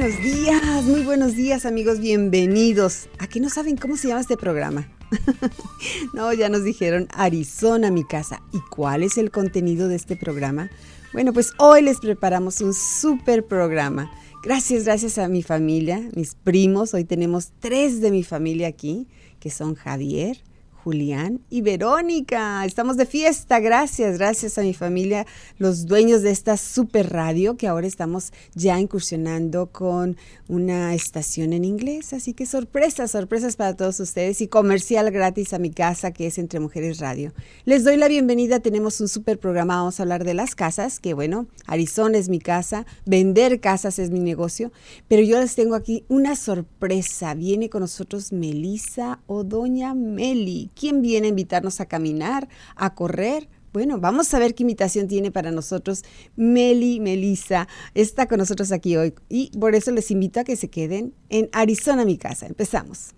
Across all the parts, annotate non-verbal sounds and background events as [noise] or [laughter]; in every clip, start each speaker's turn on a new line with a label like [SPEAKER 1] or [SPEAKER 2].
[SPEAKER 1] Buenos días, muy buenos días amigos, bienvenidos. Aquí no saben cómo se llama este programa. [laughs] no, ya nos dijeron Arizona, mi casa. ¿Y cuál es el contenido de este programa? Bueno, pues hoy les preparamos un súper programa. Gracias, gracias a mi familia, mis primos. Hoy tenemos tres de mi familia aquí, que son Javier, Julián y Verónica. Estamos de fiesta, gracias, gracias a mi familia, los dueños de esta super radio que ahora estamos ya incursionando con una estación en inglés. Así que sorpresas, sorpresas para todos ustedes y comercial gratis a mi casa que es Entre Mujeres Radio. Les doy la bienvenida, tenemos un super programa, vamos a hablar de las casas, que bueno, Arizona es mi casa, vender casas es mi negocio, pero yo les tengo aquí una sorpresa. Viene con nosotros Melissa o Doña Meli. ¿Quién viene a invitarnos a caminar, a correr? Bueno, vamos a ver qué invitación tiene para nosotros Meli Melissa. Está con nosotros aquí hoy y por eso les invito a que se queden en Arizona, mi casa. Empezamos.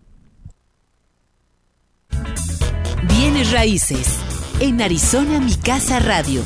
[SPEAKER 2] Bienes raíces en Arizona, mi casa radio.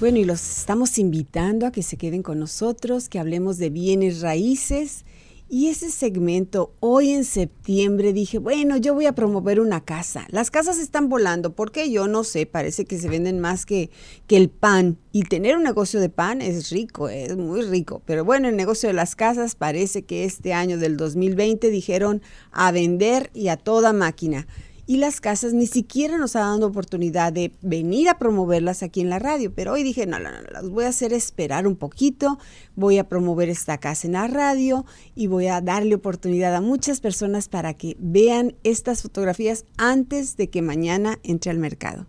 [SPEAKER 1] Bueno, y los estamos invitando a que se queden con nosotros, que hablemos de bienes raíces y ese segmento, hoy en septiembre, dije, bueno, yo voy a promover una casa. Las casas están volando, porque yo no sé, parece que se venden más que, que el pan. Y tener un negocio de pan es rico, es muy rico. Pero bueno, el negocio de las casas parece que este año del 2020 dijeron a vender y a toda máquina y las casas ni siquiera nos ha dado oportunidad de venir a promoverlas aquí en la radio. Pero hoy dije, no, no, no, las voy a hacer esperar un poquito, voy a promover esta casa en la radio y voy a darle oportunidad a muchas personas para que vean estas fotografías antes de que mañana entre al mercado.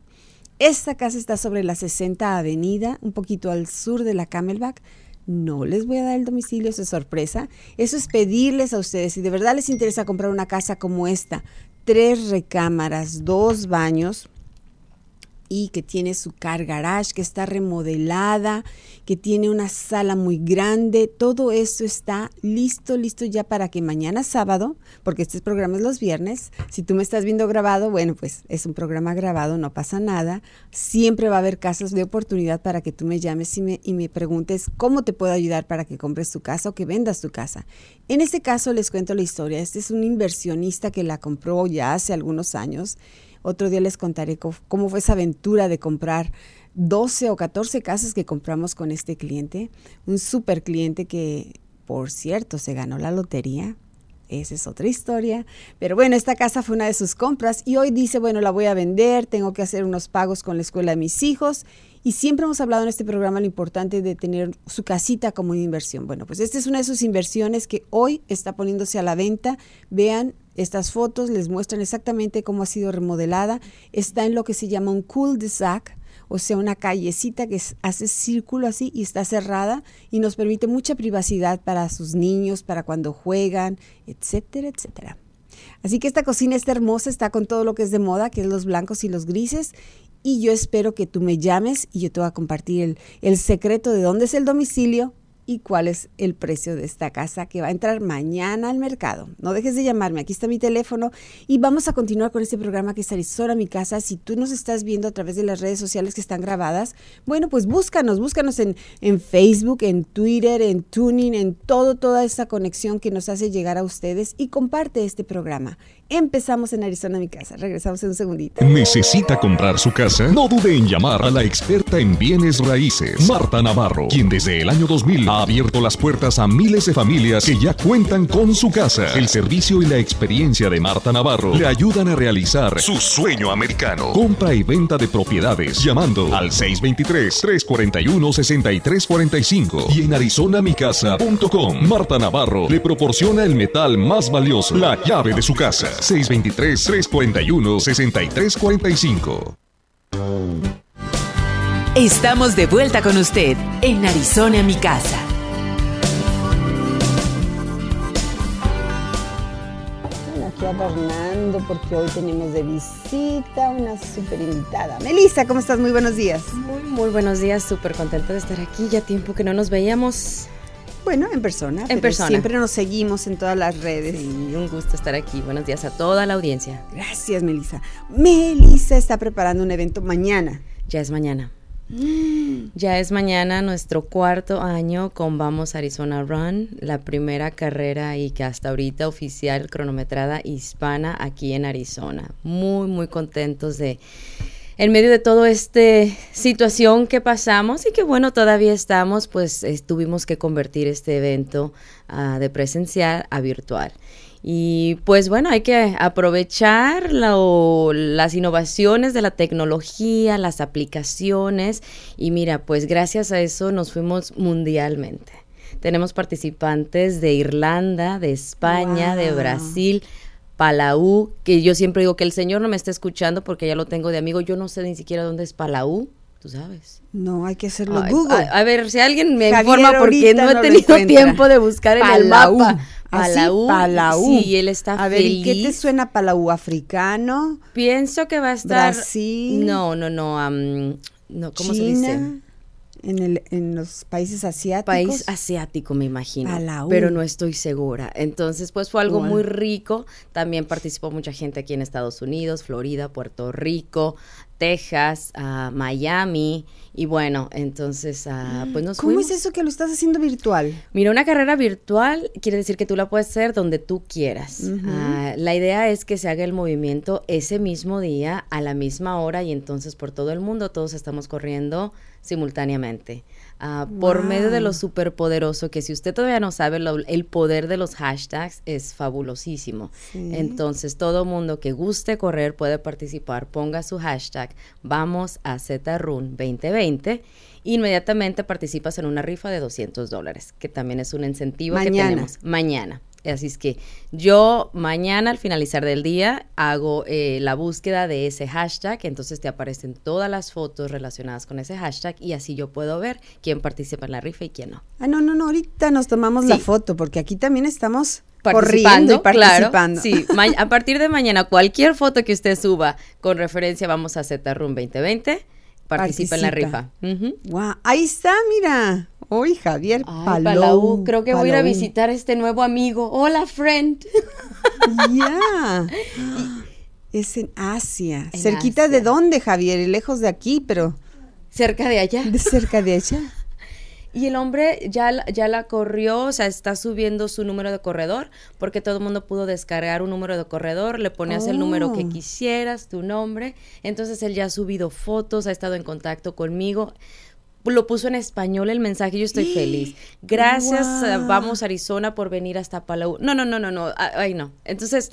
[SPEAKER 1] Esta casa está sobre la 60 Avenida, un poquito al sur de la Camelback. No les voy a dar el domicilio, es sorpresa. Eso es pedirles a ustedes, si de verdad les interesa comprar una casa como esta, tres recámaras, dos baños y que tiene su car garage, que está remodelada, que tiene una sala muy grande. Todo esto está listo, listo ya para que mañana sábado, porque este programa es los viernes, si tú me estás viendo grabado, bueno, pues es un programa grabado, no pasa nada. Siempre va a haber casas de oportunidad para que tú me llames y me, y me preguntes cómo te puedo ayudar para que compres tu casa o que vendas tu casa. En este caso les cuento la historia. Este es un inversionista que la compró ya hace algunos años otro día les contaré cómo fue esa aventura de comprar 12 o 14 casas que compramos con este cliente. Un super cliente que, por cierto, se ganó la lotería. Esa es otra historia. Pero bueno, esta casa fue una de sus compras y hoy dice, bueno, la voy a vender, tengo que hacer unos pagos con la escuela de mis hijos. Y siempre hemos hablado en este programa lo importante de tener su casita como una inversión. Bueno, pues esta es una de sus inversiones que hoy está poniéndose a la venta. Vean estas fotos les muestran exactamente cómo ha sido remodelada. Está en lo que se llama un cul-de-sac, o sea, una callecita que hace círculo así y está cerrada y nos permite mucha privacidad para sus niños, para cuando juegan, etcétera, etcétera. Así que esta cocina está hermosa, está con todo lo que es de moda, que es los blancos y los grises. Y yo espero que tú me llames y yo te voy a compartir el, el secreto de dónde es el domicilio, y cuál es el precio de esta casa que va a entrar mañana al mercado. No dejes de llamarme, aquí está mi teléfono y vamos a continuar con este programa que es Arizona Mi Casa. Si tú nos estás viendo a través de las redes sociales que están grabadas, bueno, pues búscanos, búscanos en, en Facebook, en Twitter, en Tuning, en todo, toda esa conexión que nos hace llegar a ustedes y comparte este programa. Empezamos en Arizona Mi Casa. Regresamos en un segundito.
[SPEAKER 3] ¿Necesita comprar su casa? No dude en llamar a la experta en bienes raíces, Marta Navarro, quien desde el año 2000 ha abierto las puertas a miles de familias que ya cuentan con su casa. El servicio y la experiencia de Marta Navarro le ayudan a realizar su sueño americano. Compra y venta de propiedades llamando al 623-341-6345 y en arizonamicasa.com. Marta Navarro le proporciona el metal más valioso, la llave de su casa. 623-341-6345.
[SPEAKER 2] Estamos de vuelta con usted en Arizona, mi casa.
[SPEAKER 1] Adornando porque hoy tenemos de visita una súper invitada. Melissa, ¿cómo estás? Muy buenos días.
[SPEAKER 4] Muy, muy buenos días, súper contenta de estar aquí. Ya tiempo que no nos veíamos.
[SPEAKER 1] Bueno, en persona.
[SPEAKER 4] En persona.
[SPEAKER 1] Siempre nos seguimos en todas las redes.
[SPEAKER 4] Sí, un gusto estar aquí. Buenos días a toda la audiencia.
[SPEAKER 1] Gracias, Melissa. Melissa está preparando un evento mañana.
[SPEAKER 4] Ya es mañana. Mm. Ya es mañana nuestro cuarto año con Vamos Arizona Run, la primera carrera y que hasta ahorita oficial cronometrada hispana aquí en Arizona. Muy, muy contentos de en medio de toda esta situación que pasamos y que bueno, todavía estamos, pues tuvimos que convertir este evento uh, de presencial a virtual. Y pues bueno, hay que aprovechar las innovaciones de la tecnología, las aplicaciones. Y mira, pues gracias a eso nos fuimos mundialmente. Tenemos participantes de Irlanda, de España, de Brasil, Palau, que yo siempre digo que el Señor no me está escuchando porque ya lo tengo de amigo, yo no sé ni siquiera dónde es Palau, tú sabes.
[SPEAKER 1] No, hay que hacerlo Google.
[SPEAKER 4] A, ver, si alguien me informa porque no he tenido tiempo de buscar en el mapa.
[SPEAKER 1] Palau. Palau.
[SPEAKER 4] Sí, él está
[SPEAKER 1] a
[SPEAKER 4] feliz.
[SPEAKER 1] ver, ¿qué te suena Palau africano?
[SPEAKER 4] Pienso que va a estar
[SPEAKER 1] Brasil.
[SPEAKER 4] No, no, no, no, ¿cómo se dice?
[SPEAKER 1] en, el, en los países asiáticos.
[SPEAKER 4] País asiático, me imagino. Pero no estoy segura. Entonces, pues fue algo muy rico. También participó mucha gente aquí en Estados Unidos, Florida, Puerto Rico, Texas, uh, Miami. Y bueno, entonces, uh, pues nos
[SPEAKER 1] ¿Cómo es eso que lo estás haciendo virtual?
[SPEAKER 4] Mira, una carrera virtual quiere decir que tú la puedes hacer donde tú quieras. Uh, la idea es que se haga el movimiento ese mismo día, a la misma hora, y entonces por todo el mundo todos estamos corriendo simultáneamente. Ah, por medio de lo superpoderoso, que si usted todavía no sabe, el poder de los hashtags es fabulosísimo. Entonces, todo mundo que guste correr puede participar, ponga su hashtag, vamos a ZRUN 2020 inmediatamente participas en una rifa de 200 dólares, que también es un incentivo que tenemos mañana. Así es que yo mañana al finalizar del día hago eh, la búsqueda de ese hashtag, entonces te aparecen todas las fotos relacionadas con ese hashtag y así yo puedo ver quién participa en la rifa y quién no.
[SPEAKER 1] Ah, no, no, no, ahorita nos tomamos la foto porque aquí también estamos participando, y participando.
[SPEAKER 4] sí, a partir de mañana cualquier foto que usted suba con referencia vamos a ZRUM 2020 participa, en la rifa.
[SPEAKER 1] ahí está, mira. Hoy Javier Palau.
[SPEAKER 4] Creo que voy a ir a visitar a este nuevo amigo. Hola, friend. [laughs]
[SPEAKER 1] Ya. [gasps] Es en Asia. ¿Cerquita de dónde, Javier? Lejos de aquí, pero.
[SPEAKER 4] Cerca de allá.
[SPEAKER 1] De cerca de allá. [laughs]
[SPEAKER 4] Y el hombre ya, ya la corrió, o sea, está subiendo su número de corredor, porque todo el mundo pudo descargar un número de corredor, le ponías el número que oh. quisieras, tu nombre. Entonces él ya ha subido fotos, ha estado en contacto conmigo lo puso en español el mensaje, yo estoy [gasps] feliz. Gracias, eh, vamos Arizona por venir hasta Palau. No, no, no, no, no, ay no. Entonces,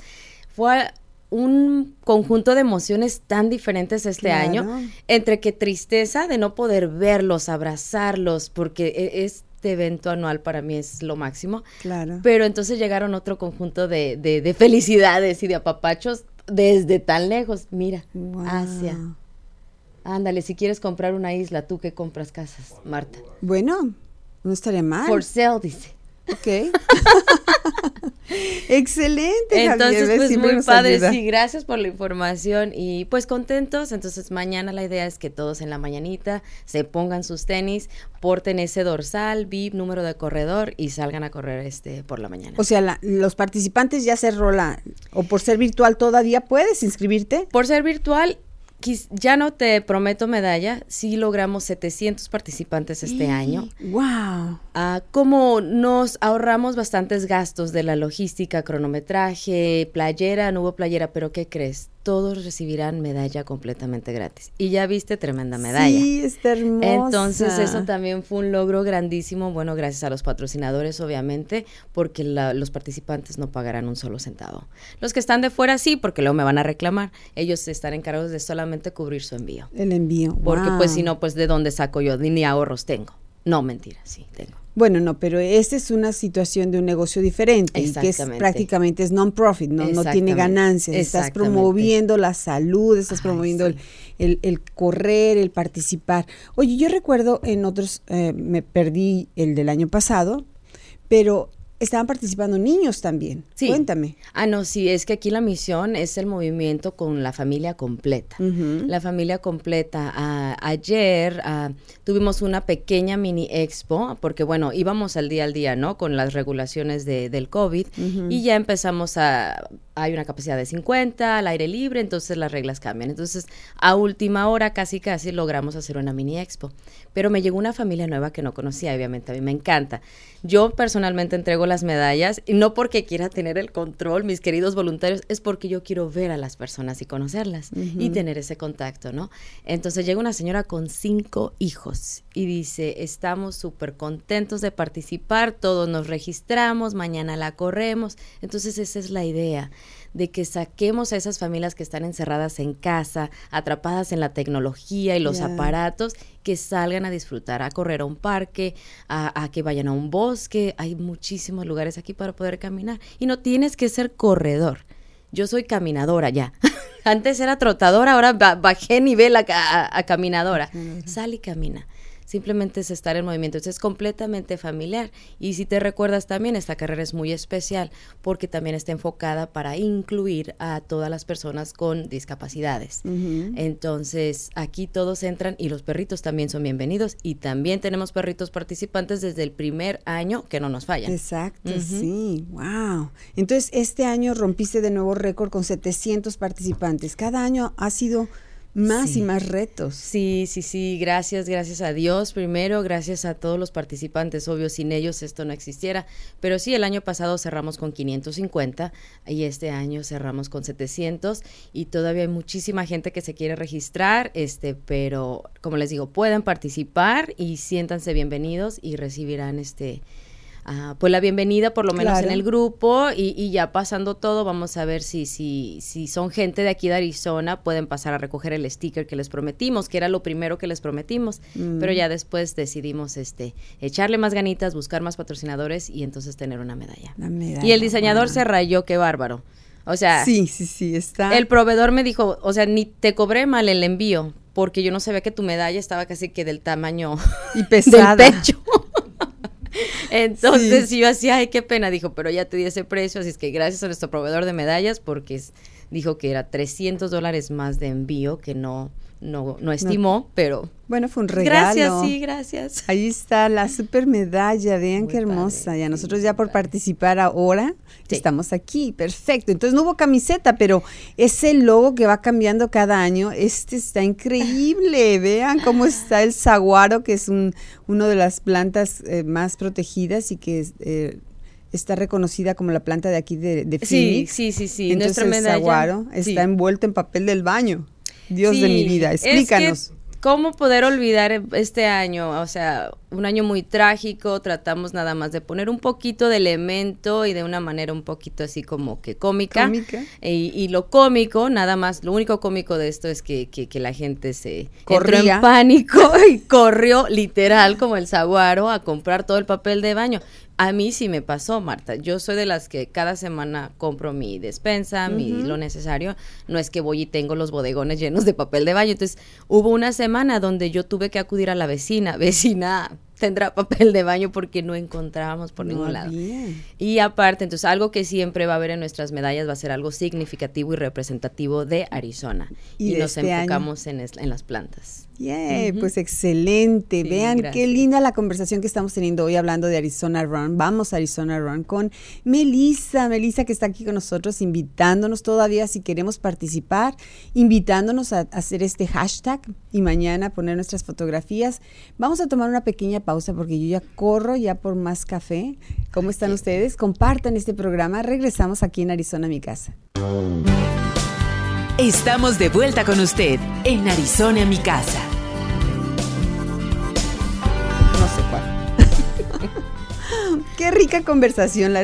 [SPEAKER 4] fue un conjunto de emociones tan diferentes este año, entre que tristeza de no poder verlos, abrazarlos, porque e, este evento anual para mí es lo máximo.
[SPEAKER 1] Claro.
[SPEAKER 4] Pero entonces llegaron otro conjunto de, de, felicidades y de apapachos desde tan lejos. Mira, Asia. Ándale, si quieres comprar una isla, ¿tú qué compras casas, Marta?
[SPEAKER 1] Bueno, no estaría mal.
[SPEAKER 4] For sale, dice.
[SPEAKER 1] Ok. [laughs] Excelente.
[SPEAKER 4] Entonces, pues muy padre. Sí, gracias por la información y pues contentos. Entonces, mañana la idea es que todos en la mañanita se pongan sus tenis, porten ese dorsal, VIP, número de corredor y salgan a correr este por la mañana.
[SPEAKER 1] O sea, los participantes ya se rola o por ser virtual todavía puedes inscribirte.
[SPEAKER 4] Por ser virtual ya no te prometo medalla, sí logramos 700 participantes este año.
[SPEAKER 1] ¡Wow!
[SPEAKER 4] Ah, como nos ahorramos bastantes gastos de la logística, cronometraje, playera, no hubo playera, pero ¿qué crees? Todos recibirán medalla completamente gratis. Y ya viste tremenda medalla.
[SPEAKER 1] Sí, está hermosa.
[SPEAKER 4] Entonces eso también fue un logro grandísimo, bueno, gracias a los patrocinadores obviamente, porque los participantes no pagarán un solo centavo. Los que están de fuera sí, porque luego me van a reclamar. Ellos están encargados de solamente cubrir su envío.
[SPEAKER 1] El envío.
[SPEAKER 4] Porque pues si no, pues de dónde saco yo, ni ahorros tengo. No, mentira, sí, tengo.
[SPEAKER 1] Bueno, no, pero esta es una situación de un negocio diferente y que es prácticamente es non-profit, no, no tiene ganancias. Estás promoviendo la salud, estás promoviendo el, el, correr, el participar. Oye, yo recuerdo en otros, eh, me perdí el del año pasado, pero estaban participando niños también. Sí. Cuéntame.
[SPEAKER 4] Ah, no, sí, es que aquí la misión es el movimiento con la familia completa. La familia completa. Ah, ayer ah, tuvimos una pequeña mini expo, porque bueno, íbamos al día al día, ¿no? Con las regulaciones de, del COVID y ya empezamos a hay una capacidad de 50 al aire libre, entonces las reglas cambian. Entonces, a última hora casi casi logramos hacer una mini expo. Pero me llegó una familia nueva que no conocía, obviamente a mí me encanta. Yo personalmente entrego las medallas y no porque quiera tener el control, mis queridos voluntarios, es porque yo quiero ver a las personas y conocerlas y tener ese contacto, ¿no? Entonces llega una señora con cinco hijos y dice, estamos súper contentos de participar, todos nos registramos, mañana la corremos. Entonces esa es la idea de que saquemos a esas familias que están encerradas en casa, atrapadas en la tecnología y los aparatos, que salgan a disfrutar, a correr a un parque, a, que vayan a un bosque. Hay muchísimos lugares aquí para poder caminar. Y no tienes que ser corredor. Yo soy caminadora ya. [laughs] Antes era trotadora, ahora bajé nivel a, a caminadora. Sal y camina simplemente es estar en movimiento. es completamente familiar. Y si te recuerdas también, esta carrera es muy especial porque también está enfocada para incluir a todas las personas con discapacidades. Entonces, aquí todos entran y los perritos también son bienvenidos. Y también tenemos perritos participantes desde el primer año que no nos fallan.
[SPEAKER 1] Exacto, sí, wow. Entonces, este año rompiste de nuevo récord con 700 participantes. Cada año ha sido más y más retos.
[SPEAKER 4] Sí, sí, sí, gracias, gracias a Dios. Primero, gracias a todos los participantes, obvio, sin ellos esto no existiera, pero sí, el año pasado cerramos con 550 y este año cerramos con 700 y todavía hay muchísima gente que se quiere registrar, este, pero como les digo, pueden participar y siéntanse bienvenidos y recibirán este Ah, pues la bienvenida por lo menos en el grupo y, ya pasando todo vamos a ver si, si, si son gente de aquí de Arizona pueden pasar a recoger el sticker que les prometimos, que era lo primero que les prometimos, mm. pero ya después decidimos este echarle más ganitas, buscar más patrocinadores y entonces tener una medalla. y el diseñador se rayó, qué bárbaro. O sea,
[SPEAKER 1] sí, sí, sí, está.
[SPEAKER 4] El proveedor me dijo, o sea, ni te cobré mal el envío, porque yo no sabía que tu medalla estaba casi que del tamaño
[SPEAKER 1] y [laughs] pesada.
[SPEAKER 4] del pecho. Entonces yo hacía, ay, qué pena, dijo, pero ya te di ese precio, así es que gracias a nuestro proveedor de medallas, porque dijo que era 300 dólares más de envío, que no, no, no. estimó, pero...
[SPEAKER 1] Bueno, fue un regalo.
[SPEAKER 4] Gracias, sí, gracias.
[SPEAKER 1] Ahí está la [laughs] super medalla, vean qué hermosa. y a nosotros ya por participar ahora estamos aquí, perfecto. Entonces no hubo camiseta, pero ese logo que va cambiando cada año, este está increíble. [laughs] vean cómo está el saguaro, que es un, uno de las plantas eh, más protegidas y que... Eh, está reconocida como la planta de aquí de, de
[SPEAKER 4] Phoenix. Sí, sí, sí, sí.
[SPEAKER 1] Entonces el saguaro está envuelto en papel del baño. Dios de mi vida, explícanos.
[SPEAKER 4] ¿Cómo poder olvidar este año? O sea, un año muy trágico, tratamos nada más de poner un poquito de elemento y de una manera un poquito así como que cómica. Y, lo cómico, nada más, lo único cómico de esto es que, que, la gente se
[SPEAKER 1] Corría.
[SPEAKER 4] entró en pánico [laughs] y corrió literal como el saguaro a comprar todo el papel de baño. A mí sí me pasó, Marta. Yo soy de las que cada semana compro mi despensa, mi lo necesario. No es que voy y tengo los bodegones llenos de papel de baño. Entonces, hubo una semana donde yo tuve que acudir a la vecina, [laughs] vecina, tendrá papel de baño porque no encontrábamos por ningún lado. Y aparte, entonces algo que siempre va a haber en nuestras medallas va a ser algo significativo y representativo de Arizona. Y, nos este enfocamos en, en, las plantas.
[SPEAKER 1] Yeah, pues excelente. Vean qué linda la conversación que estamos teniendo hoy hablando de Arizona Run. Vamos a Arizona Run con Melissa, Melissa que está aquí con nosotros invitándonos todavía si queremos participar, invitándonos a, hacer este hashtag y mañana poner nuestras fotografías. Vamos a tomar una pequeña pausa porque yo ya corro ya por más café. ¿Cómo están ustedes? Compartan este programa. Regresamos aquí en Arizona, mi casa.
[SPEAKER 2] Estamos de vuelta con usted en Arizona, mi casa.
[SPEAKER 1] No sé cuál. [laughs] Qué rica conversación.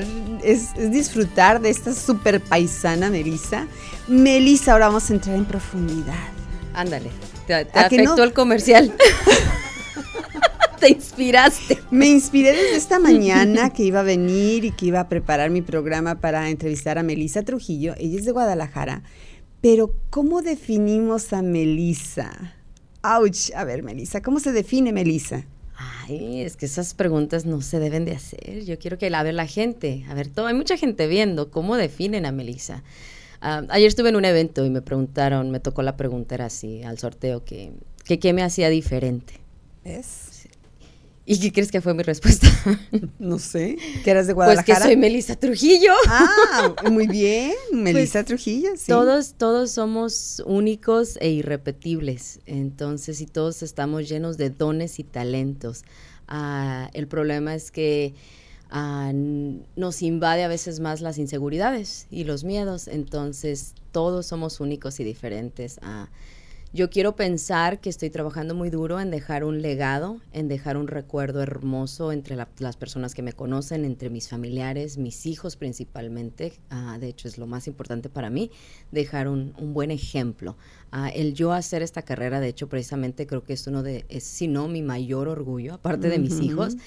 [SPEAKER 1] es, disfrutar de esta super paisana Melissa. Melissa, ahora vamos a entrar en profundidad.
[SPEAKER 4] Ándale, te, afectó el comercial. [laughs] te inspiraste.
[SPEAKER 1] Me inspiré desde esta mañana que iba a venir y que iba a preparar mi programa para entrevistar a Melisa Trujillo. Ella es de Guadalajara. Pero, ¿cómo definimos a Melisa? Ouch. A ver, Melisa, ¿cómo se define Melisa?
[SPEAKER 4] Ay, es que esas preguntas no se deben de hacer. Yo quiero que la vea la gente. A ver, todo, hay mucha gente viendo cómo definen a Melisa. Ah, ayer estuve en un evento y me preguntaron, me tocó la pregunta, era así, al sorteo, que, que qué me hacía diferente.
[SPEAKER 1] ¿Es?
[SPEAKER 4] ¿Y qué crees que fue mi respuesta? [laughs]
[SPEAKER 1] No sé. ¿Que eras de Guadalajara?
[SPEAKER 4] Pues que soy Melissa Trujillo.
[SPEAKER 1] Ah, [laughs] muy bien. Melissa Trujillo, sí.
[SPEAKER 4] Todos, todos somos únicos e irrepetibles. Entonces, y todos estamos llenos de dones y talentos. Ah, el problema es que ah, nos invade a veces más las inseguridades y los miedos. Entonces, todos somos únicos y diferentes. Yo quiero pensar que estoy trabajando muy duro en dejar un legado, en dejar un recuerdo hermoso entre las personas que me conocen, entre mis familiares, mis hijos principalmente. Ah, de hecho, es lo más importante para mí, dejar un, buen ejemplo. Ah, el yo hacer esta carrera, de hecho, precisamente creo que es uno de, es si no mi mayor orgullo, aparte de mis hijos,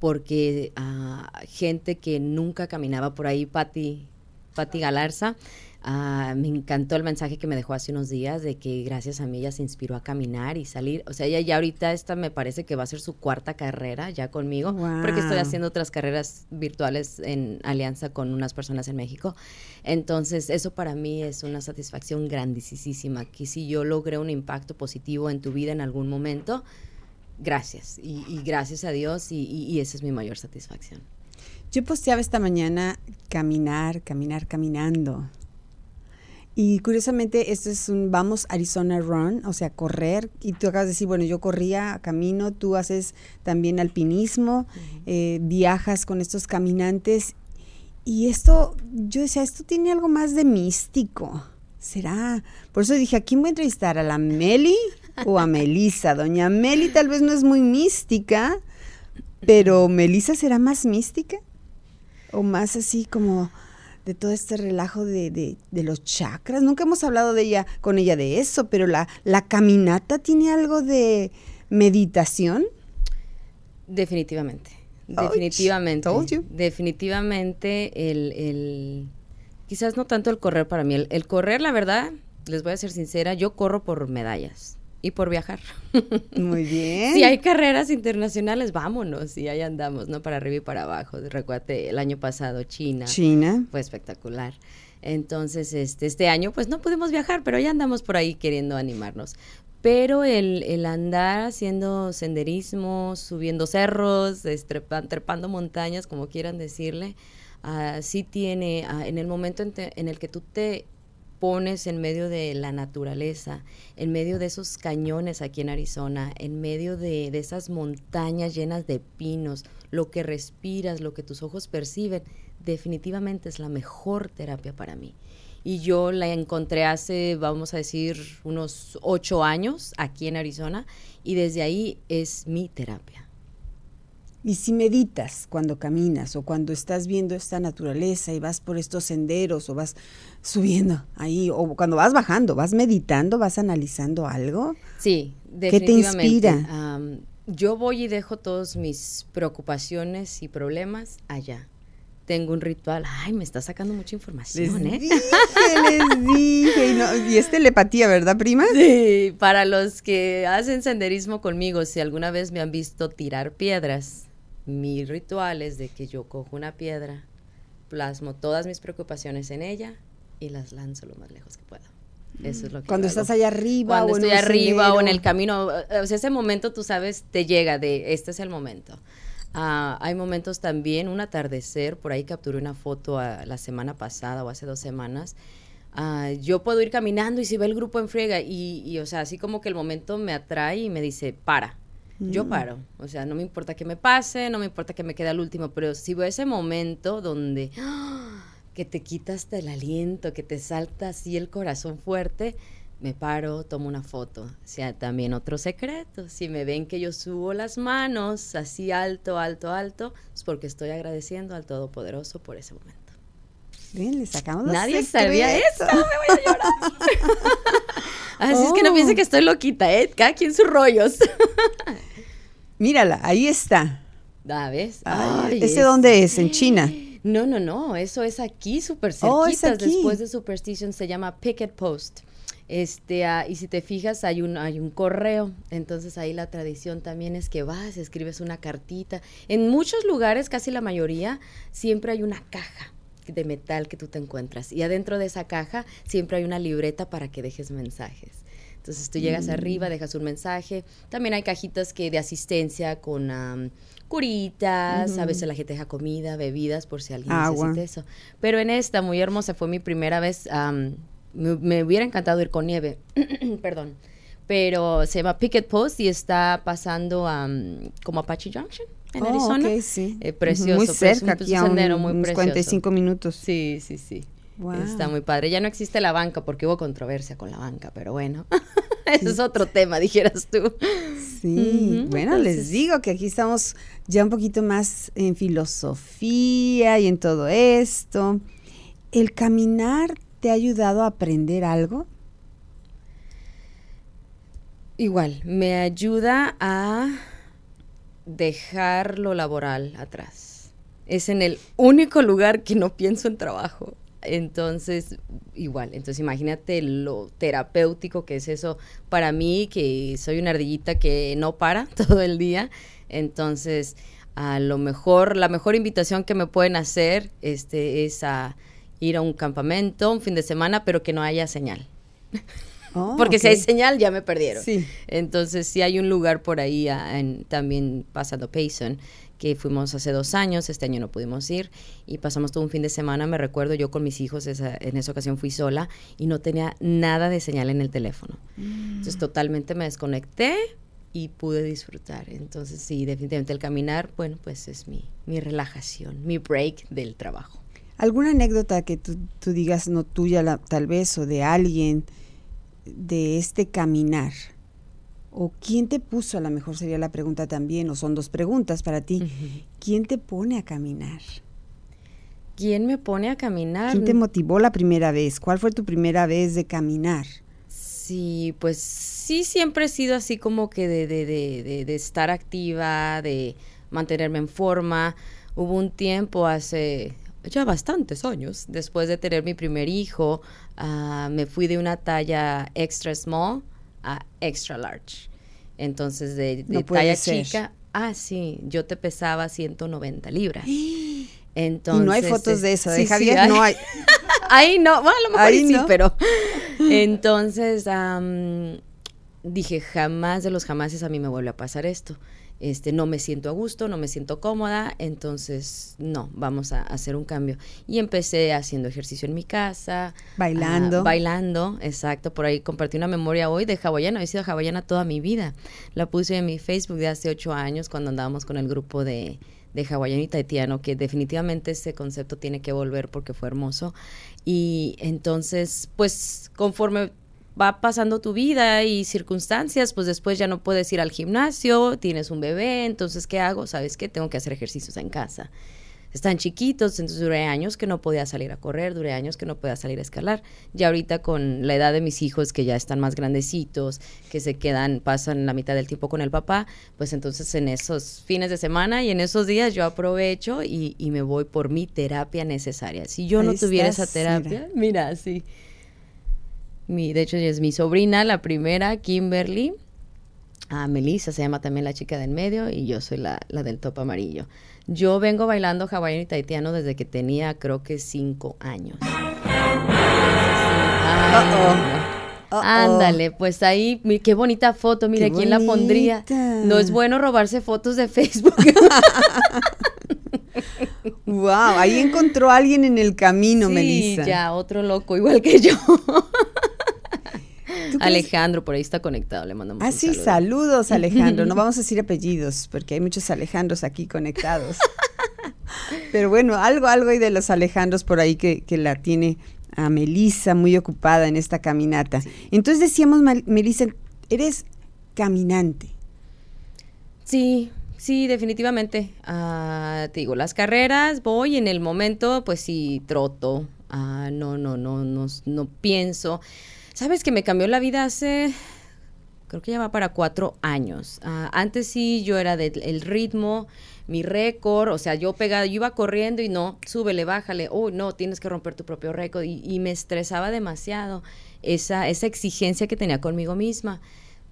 [SPEAKER 4] porque ah, gente que nunca caminaba por ahí, Patti, Patti Galarza, Ah, me encantó el mensaje que me dejó hace unos días de que gracias a mí ella se inspiró a caminar y salir. O sea, ella ya ahorita esta me parece que va a ser su cuarta carrera ya conmigo, porque estoy haciendo otras carreras virtuales en alianza con unas personas en México. Entonces, eso para mí es una satisfacción grandísima, que si yo logré un impacto positivo en tu vida en algún momento, gracias. Y, gracias a Dios y, y esa es mi mayor satisfacción.
[SPEAKER 1] Yo posteaba esta mañana caminar, caminar, caminando. Y curiosamente, esto es un vamos Arizona Run, o sea, correr. Y tú acabas de decir, bueno, yo corría, camino, tú haces también alpinismo, eh, viajas con estos caminantes. Y esto, yo decía, esto tiene algo más de místico. ¿Será? Por eso dije, ¿a quién voy a entrevistar? ¿A la Meli o a Melisa? Doña Meli tal vez no es muy mística, pero Melisa será más mística o más así como de todo este relajo de, de, los chakras. Nunca hemos hablado de ella, con ella de eso, pero la, la caminata tiene algo de meditación.
[SPEAKER 4] Definitivamente. definitivamente. Definitivamente el, el, quizás no tanto el correr para mí. el correr, la verdad, les voy a ser sincera, yo corro por medallas y por viajar.
[SPEAKER 1] Muy bien. [laughs]
[SPEAKER 4] si hay carreras internacionales, vámonos y ahí andamos, ¿no? Para arriba y para abajo. Recuerde, el año pasado China.
[SPEAKER 1] China.
[SPEAKER 4] Fue espectacular. Entonces, este, este año, pues no pudimos viajar, pero ya andamos por ahí queriendo animarnos. Pero el, el andar haciendo senderismo, subiendo cerros, trepando montañas, como quieran decirle, uh, sí tiene, uh, en el momento en el que tú te pones en medio de la naturaleza, en medio de esos cañones aquí en Arizona, en medio de, esas montañas llenas de pinos, lo que respiras, lo que tus ojos perciben, definitivamente es la mejor terapia para mí. Y yo la encontré hace, vamos a decir, unos ocho años aquí en Arizona y desde ahí es mi terapia.
[SPEAKER 1] Y si meditas cuando caminas o cuando estás viendo esta naturaleza y vas por estos senderos o vas subiendo ahí o cuando vas bajando, vas meditando, vas analizando algo.
[SPEAKER 4] Sí, definitivamente. ¿Qué te inspira? yo voy y dejo todos mis preocupaciones y problemas allá. Tengo un ritual. Ay, me está sacando mucha información,
[SPEAKER 1] ¿eh? Dije, les dije. Y, y es telepatía, ¿verdad, prima?
[SPEAKER 4] Sí, para los que hacen senderismo conmigo, si alguna vez me han visto tirar piedras, mi ritual es de que yo cojo una piedra, plasmo todas mis preocupaciones en ella y las lanzo lo más lejos que pueda. Eso es lo que
[SPEAKER 1] Cuando estás allá arriba
[SPEAKER 4] Cuando estoy arriba o en el camino, o sea, ese momento tú sabes, te llega de, este es el momento. Ah, hay momentos también, un atardecer, por ahí capturé una foto la semana pasada o hace dos semanas. Ah, yo puedo ir caminando y si ve el grupo en friega y, y, o sea, así como que el momento me atrae y me dice, para, yo mm. paro. O sea, no me importa que me pase, no me importa que me quede al último, pero si veo ese momento donde [gasps] que te quitas el aliento, que te salta así el corazón fuerte, me paro, tomo una foto. O sea, también otro secreto. Si me ven que yo subo las manos así alto, alto, alto, es porque estoy agradeciendo al Todopoderoso por ese momento.
[SPEAKER 1] Bien, le sacamos los
[SPEAKER 4] Nadie sabía eso, [laughs] me voy a llorar. [laughs] Así es que no piense oh. que estoy loquita, ¿eh? Cada quien sus rollos. [laughs]
[SPEAKER 1] Mírala, ahí está.
[SPEAKER 4] ¿Da, ves?
[SPEAKER 1] ¿Ese dónde es? ¿En China?
[SPEAKER 4] No, no, no, eso es aquí súper oh, cerquita. Después de Superstition se llama Picket Post. Este, ah, y si te fijas, hay un, hay un correo. Entonces ahí la tradición también es que vas, escribes una cartita. En muchos lugares, casi la mayoría, siempre hay una caja de metal que tú te encuentras. Y adentro de esa caja siempre hay una libreta para que dejes mensajes. Entonces tú llegas mm. arriba, dejas un mensaje. También hay cajitas que de asistencia con curitas, a veces la gente deja comida, bebidas, por si alguien necesita eso. Pero en esta, muy hermosa, fue mi primera vez. me, hubiera encantado ir con nieve, [clears throat] perdón. Pero se llama Picket Post y está pasando a como Apache Junction en oh, Arizona.
[SPEAKER 1] sí.
[SPEAKER 4] Eh, precioso.
[SPEAKER 1] Muy cerca, aquí a un, 45 minutos.
[SPEAKER 4] Sí, sí, sí. Está muy padre. Ya no existe la banca porque hubo controversia con la banca, pero bueno, [laughs] eso es otro tema, dijeras tú.
[SPEAKER 1] Sí, bueno, les digo que aquí estamos ya un poquito más en filosofía y en todo esto. ¿El caminar te ha ayudado a aprender algo?
[SPEAKER 4] Igual, me ayuda a dejar lo laboral atrás. Es en el único lugar que no pienso en trabajo. Entonces, igual, entonces imagínate lo terapéutico que es eso para mí, que soy una ardillita que no para [laughs] todo el día. Entonces, a lo mejor, la mejor invitación que me pueden hacer este, es a ir a un campamento, un fin de semana, pero que no haya señal. [laughs] Oh, Porque si hay señal ya me perdieron. Entonces, si hay un lugar por ahí también pasando Payson que fuimos hace dos años, este año no pudimos ir y pasamos todo un fin de semana, me recuerdo yo con mis hijos, en esa ocasión fui sola y no tenía nada de señal en el teléfono. Entonces mm. totalmente me desconecté y pude disfrutar. Entonces sí, definitivamente el caminar, bueno, pues es mi, mi relajación, mi break del trabajo.
[SPEAKER 1] ¿Alguna anécdota que tú, digas, no tuya tal vez, o de alguien, de este caminar? ¿O quién te puso, a lo mejor sería la pregunta también, o son dos preguntas para ti, ¿quién te pone a caminar?
[SPEAKER 4] ¿Quién me pone a caminar?
[SPEAKER 1] ¿Quién te motivó la primera vez? ¿Cuál fue tu primera vez de caminar?
[SPEAKER 4] Sí, pues sí, siempre he sido así como que de, de, de, de estar activa, de mantenerme en forma. Hubo un tiempo hace ya bastantes años, después de tener mi primer hijo, ah, me fui de una talla extra small a extra large. Entonces, de, talla chica, ah, sí, yo te pesaba 190 libras. Entonces, [gasps]
[SPEAKER 1] y no hay fotos de eso, de Javier, no hay. [laughs]
[SPEAKER 4] Ahí no, bueno, a lo mejor sí, pero. [laughs] Entonces, dije, jamás de los jamases a mí me vuelve a pasar esto este, no me siento a gusto, no me siento cómoda, entonces no, vamos a, hacer un cambio. Y empecé haciendo ejercicio en mi casa.
[SPEAKER 1] Bailando.
[SPEAKER 4] Ah, bailando, exacto. Por ahí compartí una memoria hoy de hawaiana, he sido hawaiana toda mi vida. La puse en mi Facebook de hace ocho años cuando andábamos con el grupo de, de hawaiano y taitiano, que definitivamente ese concepto tiene que volver porque fue hermoso. Y entonces, pues conforme va pasando tu vida y circunstancias, pues después ya no puedes ir al gimnasio, tienes un bebé, entonces ¿qué hago? ¿Sabes qué? Tengo que hacer ejercicios en casa. Están chiquitos, entonces duré años que no podía salir a correr, duré años que no podía salir a escalar. Ya ahorita con la edad de mis hijos que ya están más grandecitos, que se quedan, pasan la mitad del tiempo con el papá, pues entonces en esos fines de semana y en esos días yo aprovecho y, me voy por mi terapia necesaria. Si yo no tuviera esa terapia, mira, sí de hecho, ella es mi sobrina, la primera, Kimberly. a Melissa se llama también la chica del medio y yo soy la, del top amarillo. Yo vengo bailando hawaiano y taitiano desde que tenía creo que cinco años. Ándale, pues ahí, qué bonita foto, mire, ¿quién la pondría? No es bueno robarse fotos de Facebook. [laughs] [laughs]
[SPEAKER 1] wow, ahí encontró a alguien en el camino, sí, Melissa.
[SPEAKER 4] Ya, otro loco, igual que yo. Alejandro, por ahí está conectado, le mandamos
[SPEAKER 1] ah, sí, saludos [laughs] Alejandro. No vamos a decir apellidos porque hay muchos Alejandros aquí conectados. [laughs] Pero bueno, algo, algo hay de los Alejandros por ahí que, la tiene a Melissa muy ocupada en esta caminata. Entonces decíamos, Melissa, eres caminante.
[SPEAKER 4] Sí, sí, definitivamente. Ah, te digo, las carreras, voy en el momento, pues sí, troto. Ah, no, no, no, no, no pienso. ¿Sabes que me cambió la vida hace creo que ya va para cuatro años. Ah, antes sí, yo era del ritmo, mi récord, o sea, yo pegaba, yo iba corriendo y no, súbele, bájale, oh, no, tienes que romper tu propio récord y, y me estresaba demasiado esa, esa exigencia que tenía conmigo misma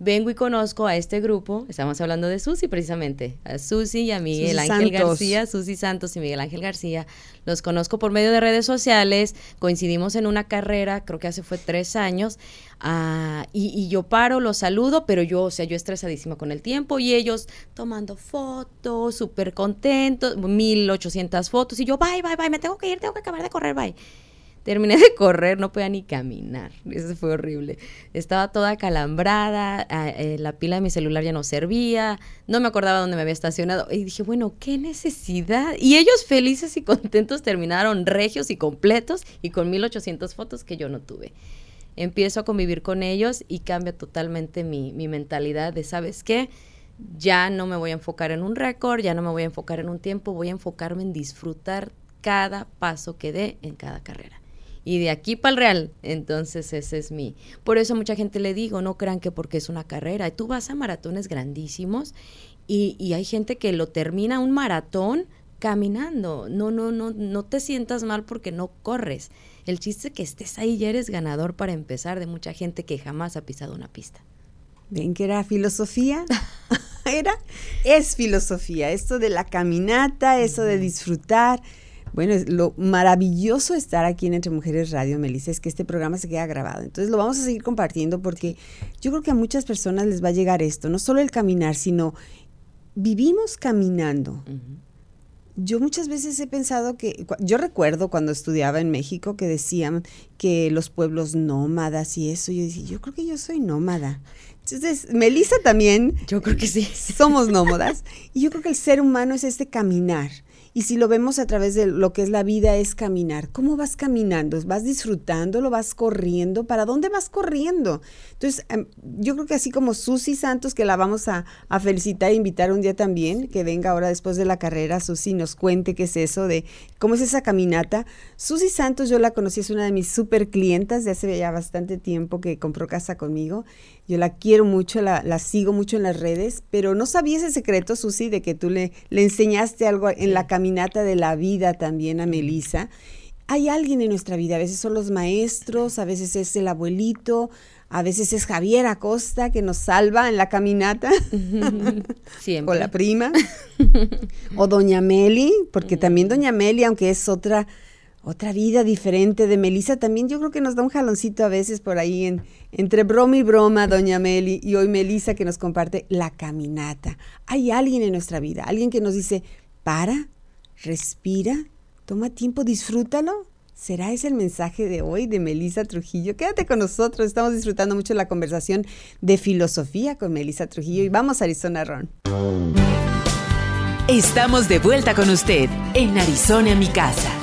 [SPEAKER 4] vengo y conozco a este grupo, estamos hablando de Susi precisamente, a Susi y a Miguel Ángel García, Susi Santos y Miguel Ángel García, los conozco por medio de redes sociales, coincidimos en una carrera, creo que hace fue tres años, ah, y, yo paro, los saludo, pero yo, o sea, yo estresadísima con el tiempo y ellos tomando fotos, súper contentos, 1800 fotos, y yo, bye, bye, bye, me tengo que ir, tengo que acabar de correr, bye. Terminé de correr, no podía ni caminar. Eso fue horrible. Estaba toda calambrada, ah, eh, la pila de mi celular ya no servía, no me acordaba dónde me había estacionado. Y dije, bueno, qué necesidad. Y ellos felices y contentos terminaron regios y completos y con 1800 fotos que yo no tuve. Empiezo a convivir con ellos y cambia totalmente mi, mi mentalidad de, ¿sabes qué? Ya no me voy a enfocar en un récord, ya no me voy a enfocar en un tiempo, voy a enfocarme en disfrutar cada paso que dé en cada carrera y de aquí para el real. Entonces ese es mi... Por eso mucha gente le digo, no crean que porque es una carrera. Tú vas a maratones grandísimos y, y hay gente que lo termina un maratón caminando. No, no, no, no te sientas mal porque no corres. El chiste es que estés ahí ya eres ganador para empezar de mucha gente que jamás ha pisado una pista.
[SPEAKER 1] ¿Ven que era filosofía? [laughs] era, es filosofía. Esto de la caminata, eso de disfrutar. Bueno, es lo maravilloso estar aquí en Entre Mujeres Radio, Melissa, es que este programa se queda grabado. Entonces lo vamos a seguir compartiendo porque yo creo que a muchas personas les va a llegar esto, no solo el caminar, sino vivimos caminando. Yo muchas veces he pensado que, yo recuerdo cuando estudiaba en México que decían que los pueblos nómadas y eso, yo decía, yo creo que yo soy nómada. Entonces, Melissa también.
[SPEAKER 4] Yo creo que sí.
[SPEAKER 1] Somos nómadas. y yo creo que el ser humano es este caminar. Y si lo vemos a través de lo que es la vida, es caminar. ¿Cómo vas caminando? ¿Vas disfrutando? ¿Lo vas corriendo? ¿Para dónde vas corriendo? Entonces, em, yo creo que así como Susi Santos, que la vamos a, felicitar e invitar un día también, que venga ahora después de la carrera, Susi nos cuente qué es eso de cómo es esa caminata. Susi Santos, yo la conocí, es una de mis super clientas de hace ya bastante tiempo que compró casa conmigo. Yo la quiero mucho, la, la, sigo mucho en las redes, pero no sabía ese secreto, Susi, de que tú le, le enseñaste algo en la caminata de la vida también a Melissa. Hay alguien en nuestra vida, a veces son los maestros, a veces es el abuelito, a veces es Javier Acosta que nos salva en la caminata. [laughs]
[SPEAKER 4] Siempre.
[SPEAKER 1] o la prima. o Doña Meli, porque también Doña Meli, aunque es otra otra vida diferente de Melissa también yo creo que nos da un jaloncito a veces por ahí en, entre broma y broma, doña Meli, y hoy Melissa que nos comparte la caminata. Hay alguien en nuestra vida, alguien que nos dice, para, respira, toma tiempo, disfrútalo. ¿Será ese el mensaje de hoy de Melissa Trujillo? Quédate con nosotros, estamos disfrutando mucho la conversación de filosofía con Melissa Trujillo y vamos a Arizona Ron.
[SPEAKER 2] Estamos de vuelta con usted en Arizona, mi casa.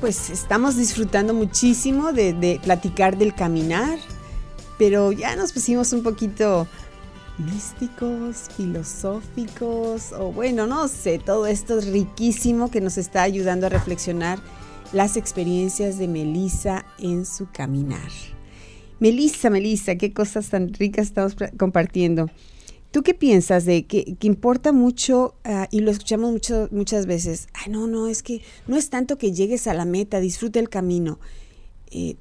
[SPEAKER 1] Pues estamos disfrutando muchísimo de, platicar del caminar, pero ya nos pusimos un poquito místicos, filosóficos, o bueno, no sé, todo esto es riquísimo que nos está ayudando a reflexionar las experiencias de Melissa en su caminar. Melissa, Melissa, qué cosas tan ricas estamos compartiendo. ¿Tú qué piensas de que, importa mucho, ah, y lo escuchamos mucho, muchas veces, ay, no, no, es que no es tanto que llegues a la meta, disfrute el camino. Eh,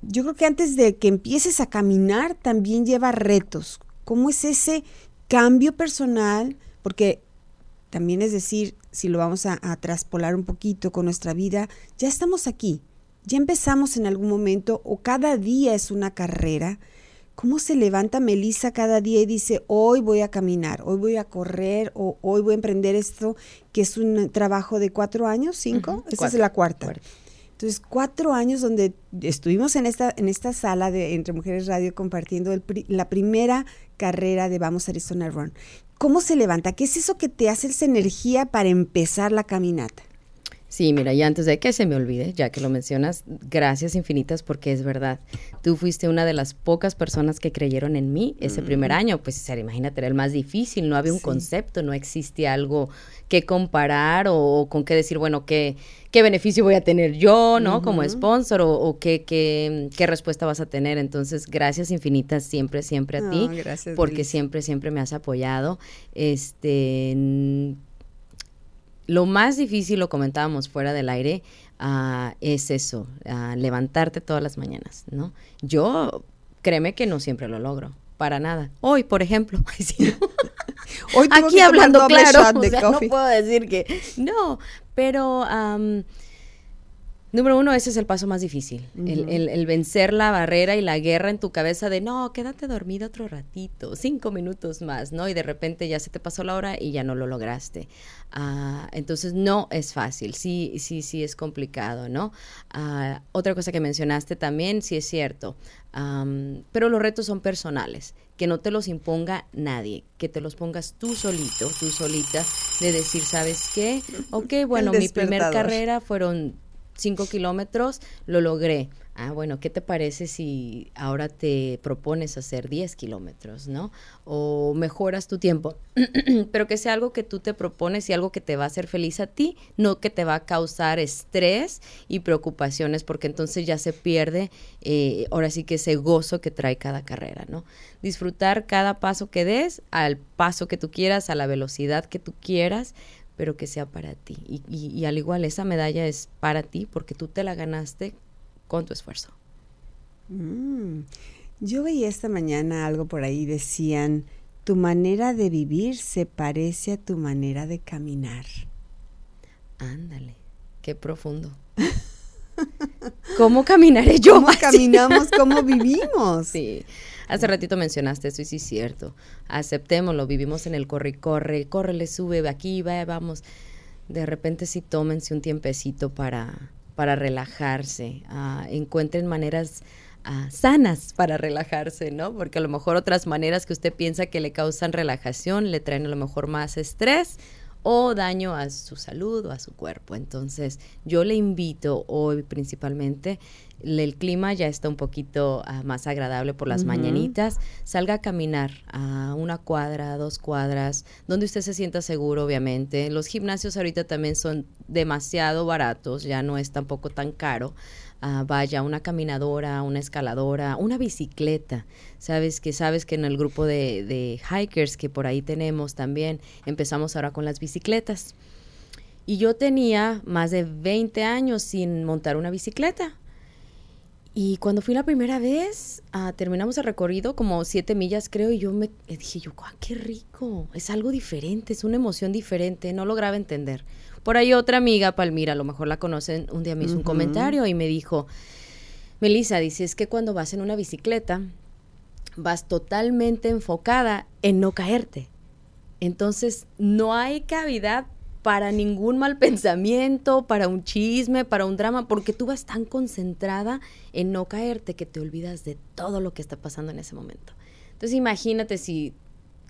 [SPEAKER 1] yo creo que antes de que empieces a caminar también lleva retos. ¿Cómo es ese cambio personal? Porque también es decir, si lo vamos a, a traspolar un poquito con nuestra vida, ya estamos aquí, ya empezamos en algún momento o cada día es una carrera ¿Cómo se levanta Melissa cada día y dice, hoy voy a caminar, hoy voy a correr o hoy voy a emprender esto, que es un trabajo de cuatro años, cinco? Esa es la cuarta. Entonces, cuatro años donde estuvimos en esta, en esta sala de Entre Mujeres Radio compartiendo la primera carrera de Vamos a Arizona Run. ¿Cómo se levanta? ¿Qué es eso que te hace esa energía para empezar la caminata?
[SPEAKER 4] Sí, mira, y antes de que se me olvide, ya que lo mencionas, gracias infinitas porque es verdad. Tú fuiste una de las pocas personas que creyeron en mí ese mm. primer año. Pues imagínate, era el más difícil, no había un concepto, no existe algo que comparar o, con qué decir, bueno, qué, qué beneficio voy a tener yo, ¿no? Como sponsor o, qué, qué, qué, respuesta vas a tener. Entonces, gracias infinitas siempre, siempre a ti. porque siempre, siempre me has apoyado. Este lo más difícil, lo comentábamos fuera del aire, ah, es eso, ah, levantarte todas las mañanas, ¿no? Yo, créeme que no siempre lo logro, para nada. Hoy, por ejemplo, [laughs] [laughs] Hoy aquí hablando claro, [laughs] no puedo decir que no, pero Número uno, ese es el paso más difícil, el, vencer la barrera y la guerra en tu cabeza de, no, quédate dormido otro ratito, cinco minutos más, ¿no? Y de repente ya se te pasó la hora y ya no lo lograste. Ah, entonces, no es fácil, sí, sí, sí es complicado, ¿no? Ah, otra cosa que mencionaste también, sí es cierto, pero los retos son personales, que no te los imponga nadie, que te los pongas tú solito, tú solita, de decir, ¿sabes qué? Ok, bueno, mi primera carrera fueron cinco kilómetros, lo logré. Ah, bueno, ¿qué te parece si ahora te propones hacer 10 kilómetros, ¿no? O mejoras tu tiempo, [clears throat] pero que sea algo que tú te propones y algo que te va a hacer feliz a ti, no que te va a causar estrés y preocupaciones, porque entonces ya se pierde, eh, ahora sí que ese gozo que trae cada carrera, ¿no? Disfrutar cada paso que des, al paso que tú quieras, a la velocidad que tú quieras, pero que sea para ti. Y, al igual esa medalla es para ti porque tú te la ganaste con tu esfuerzo.
[SPEAKER 1] Mm. Yo veía esta mañana algo por ahí, decían, tu manera de vivir se parece a tu manera de caminar.
[SPEAKER 4] Ándale, qué profundo. [laughs] ¿Cómo caminaré yo?
[SPEAKER 1] ¿Cómo caminamos? ¿Cómo [laughs] vivimos?
[SPEAKER 4] Sí. Hace ratito mencionaste eso y sí es cierto. Aceptémoslo, vivimos en el corre y corre, le sube, aquí, va, vamos. De repente sí tómense un tiempecito para, para relajarse, uh, encuentren maneras uh, sanas para relajarse, ¿no? Porque a lo mejor otras maneras que usted piensa que le causan relajación le traen a lo mejor más estrés o daño a su salud o a su cuerpo. Entonces, yo le invito hoy principalmente, el clima ya está un poquito ah, más agradable por las mañanitas, salga a caminar a una cuadra, dos cuadras, donde usted se sienta seguro, obviamente. Los gimnasios ahorita también son demasiado baratos, ya no es tampoco tan caro. Ah, vaya, una caminadora, una escaladora, una bicicleta. Sabes que sabes que en el grupo de, de hikers que por ahí tenemos también empezamos ahora con las bicicletas. Y yo tenía más de 20 años sin montar una bicicleta. Y cuando fui la primera vez, ah, terminamos el recorrido, como siete millas creo, y yo me dije, yo, qué rico, es algo diferente, es una emoción diferente, no lograba entender. Por ahí otra amiga, Palmira, a lo mejor la conocen, un día me hizo un comentario y me dijo, Melissa, dice, es que cuando vas en una bicicleta, vas totalmente enfocada en no caerte. Entonces, no hay cavidad para ningún mal pensamiento, para un chisme, para un drama, porque tú vas tan concentrada en no caerte que te olvidas de todo lo que está pasando en ese momento. Entonces imagínate si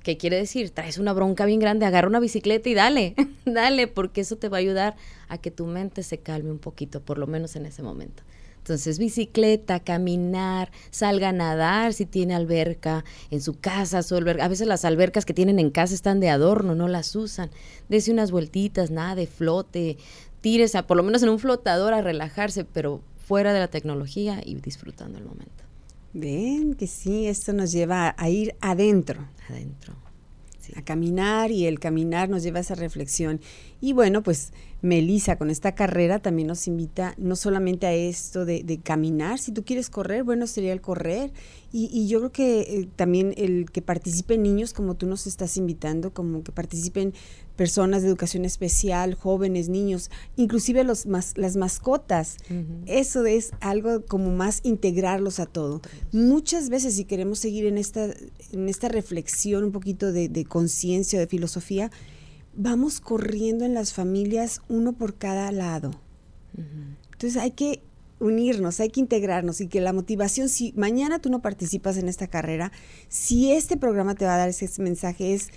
[SPEAKER 4] ¿Qué quiere decir? Traes una bronca bien grande, agarra una bicicleta y dale, [laughs] dale, porque eso te va a ayudar a que tu mente se calme un poquito, por lo menos en ese momento. Entonces, bicicleta, caminar, salga a nadar si tiene alberca en su casa, su alberca. A veces las albercas que tienen en casa están de adorno, no las usan. Dese unas vueltitas, nada de flote, tírese, por lo menos en un flotador a relajarse, pero fuera de la tecnología y disfrutando el momento.
[SPEAKER 1] Ven que sí, esto nos lleva a ir adentro.
[SPEAKER 4] Adentro.
[SPEAKER 1] A caminar y el caminar nos lleva a esa reflexión. Y bueno, pues Melissa con esta carrera también nos invita no solamente a esto de, caminar, si tú quieres correr, bueno, sería el correr. Y, yo creo que eh, también el que participen niños, como tú nos estás invitando, como que participen personas de educación especial, jóvenes, niños, inclusive los las mascotas. Eso es algo como más integrarlos a todo. Muchas veces si queremos seguir en esta, en esta reflexión un poquito de, conciencia, de filosofía, vamos corriendo en las familias uno por cada lado. Entonces hay que unirnos, hay que integrarnos y que la motivación, si mañana tú no participas en esta carrera, si este programa te va a dar ese mensaje es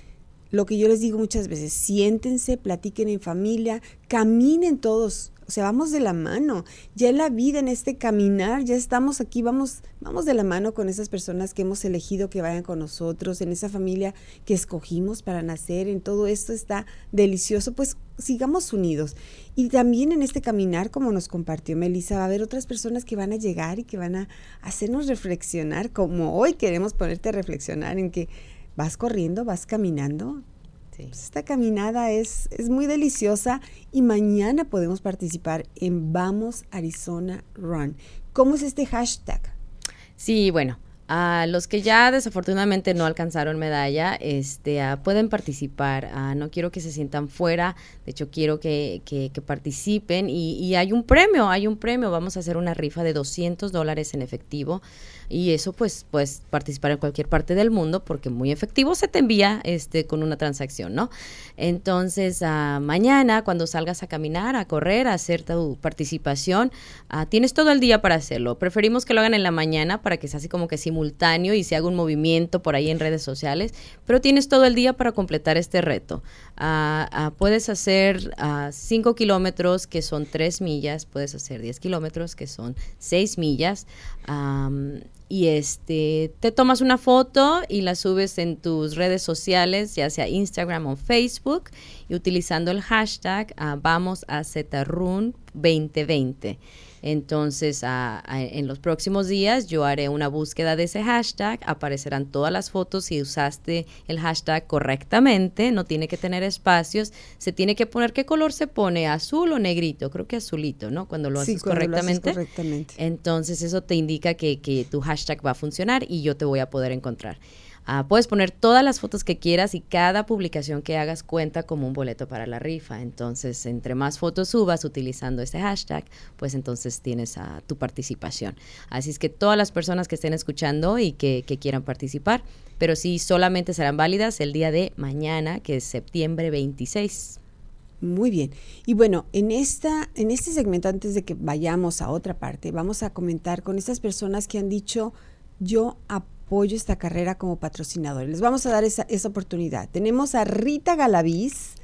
[SPEAKER 1] lo que yo les digo muchas veces, siéntense, platiquen en familia, caminen todos O sea, vamos de la mano. Ya en la vida, en este caminar, ya estamos aquí, vamos, vamos de la mano con esas personas que hemos elegido que vayan con nosotros, en esa familia que escogimos para nacer, en todo esto está delicioso, pues sigamos unidos. Y también en este caminar, como nos compartió Melissa, va a haber otras personas que van a llegar y que van a hacernos reflexionar, como hoy queremos ponerte a reflexionar en que vas corriendo, vas caminando, pues esta caminada es, es muy deliciosa y mañana podemos participar en Vamos Arizona Run. ¿Cómo es este hashtag?
[SPEAKER 4] Sí, bueno, a los que ya desafortunadamente no alcanzaron medalla, este, pueden participar. No quiero que se sientan fuera, de hecho quiero que, que, participen y, y, hay un premio, hay un premio. Vamos a hacer una rifa de 200 dólares en efectivo y eso pues puedes participar en cualquier parte del mundo porque muy efectivo se te envía este con una transacción, ¿no? Entonces, uh, mañana cuando salgas a caminar, a correr, a hacer tu participación, uh, tienes todo el día para hacerlo. Preferimos que lo hagan en la mañana para que sea así como que simultáneo y se haga un movimiento por ahí en redes sociales, pero tienes todo el día para completar este reto. Uh, puedes hacer 5 kilómetros que son 3 millas, puedes hacer 10 kilómetros que son 6 millas y este te tomas una foto y la subes en tus redes sociales, ya sea Instagram o Facebook, y utilizando el hashtag uh, vamos a Zetarun 2020. Entonces, en los próximos días yo haré una búsqueda de ese hashtag, aparecerán todas las fotos si usaste el hashtag correctamente, no tiene que tener espacios, se tiene que poner qué color se pone, azul o negrito, creo que azulito, ¿no? Cuando lo haces correctamente. Entonces eso te indica que, que tu hashtag va a funcionar y yo te voy a poder encontrar. Ah, puedes poner todas las fotos que quieras y cada publicación que hagas cuenta como un boleto para la rifa. Entonces, entre más fotos subas utilizando este hashtag, pues entonces tienes a tu participación. Así es que todas las personas que estén escuchando y que, quieran participar, pero sí solamente serán válidas el día de mañana, que es septiembre 26.
[SPEAKER 1] Muy bien. Y bueno, en esta, en este segmento, antes de que vayamos a otra parte, vamos a comentar con estas personas que han dicho yo apoyo apoyo esta carrera como patrocinador. Les vamos a dar esa, esa oportunidad. Tenemos a Rita Galaviz.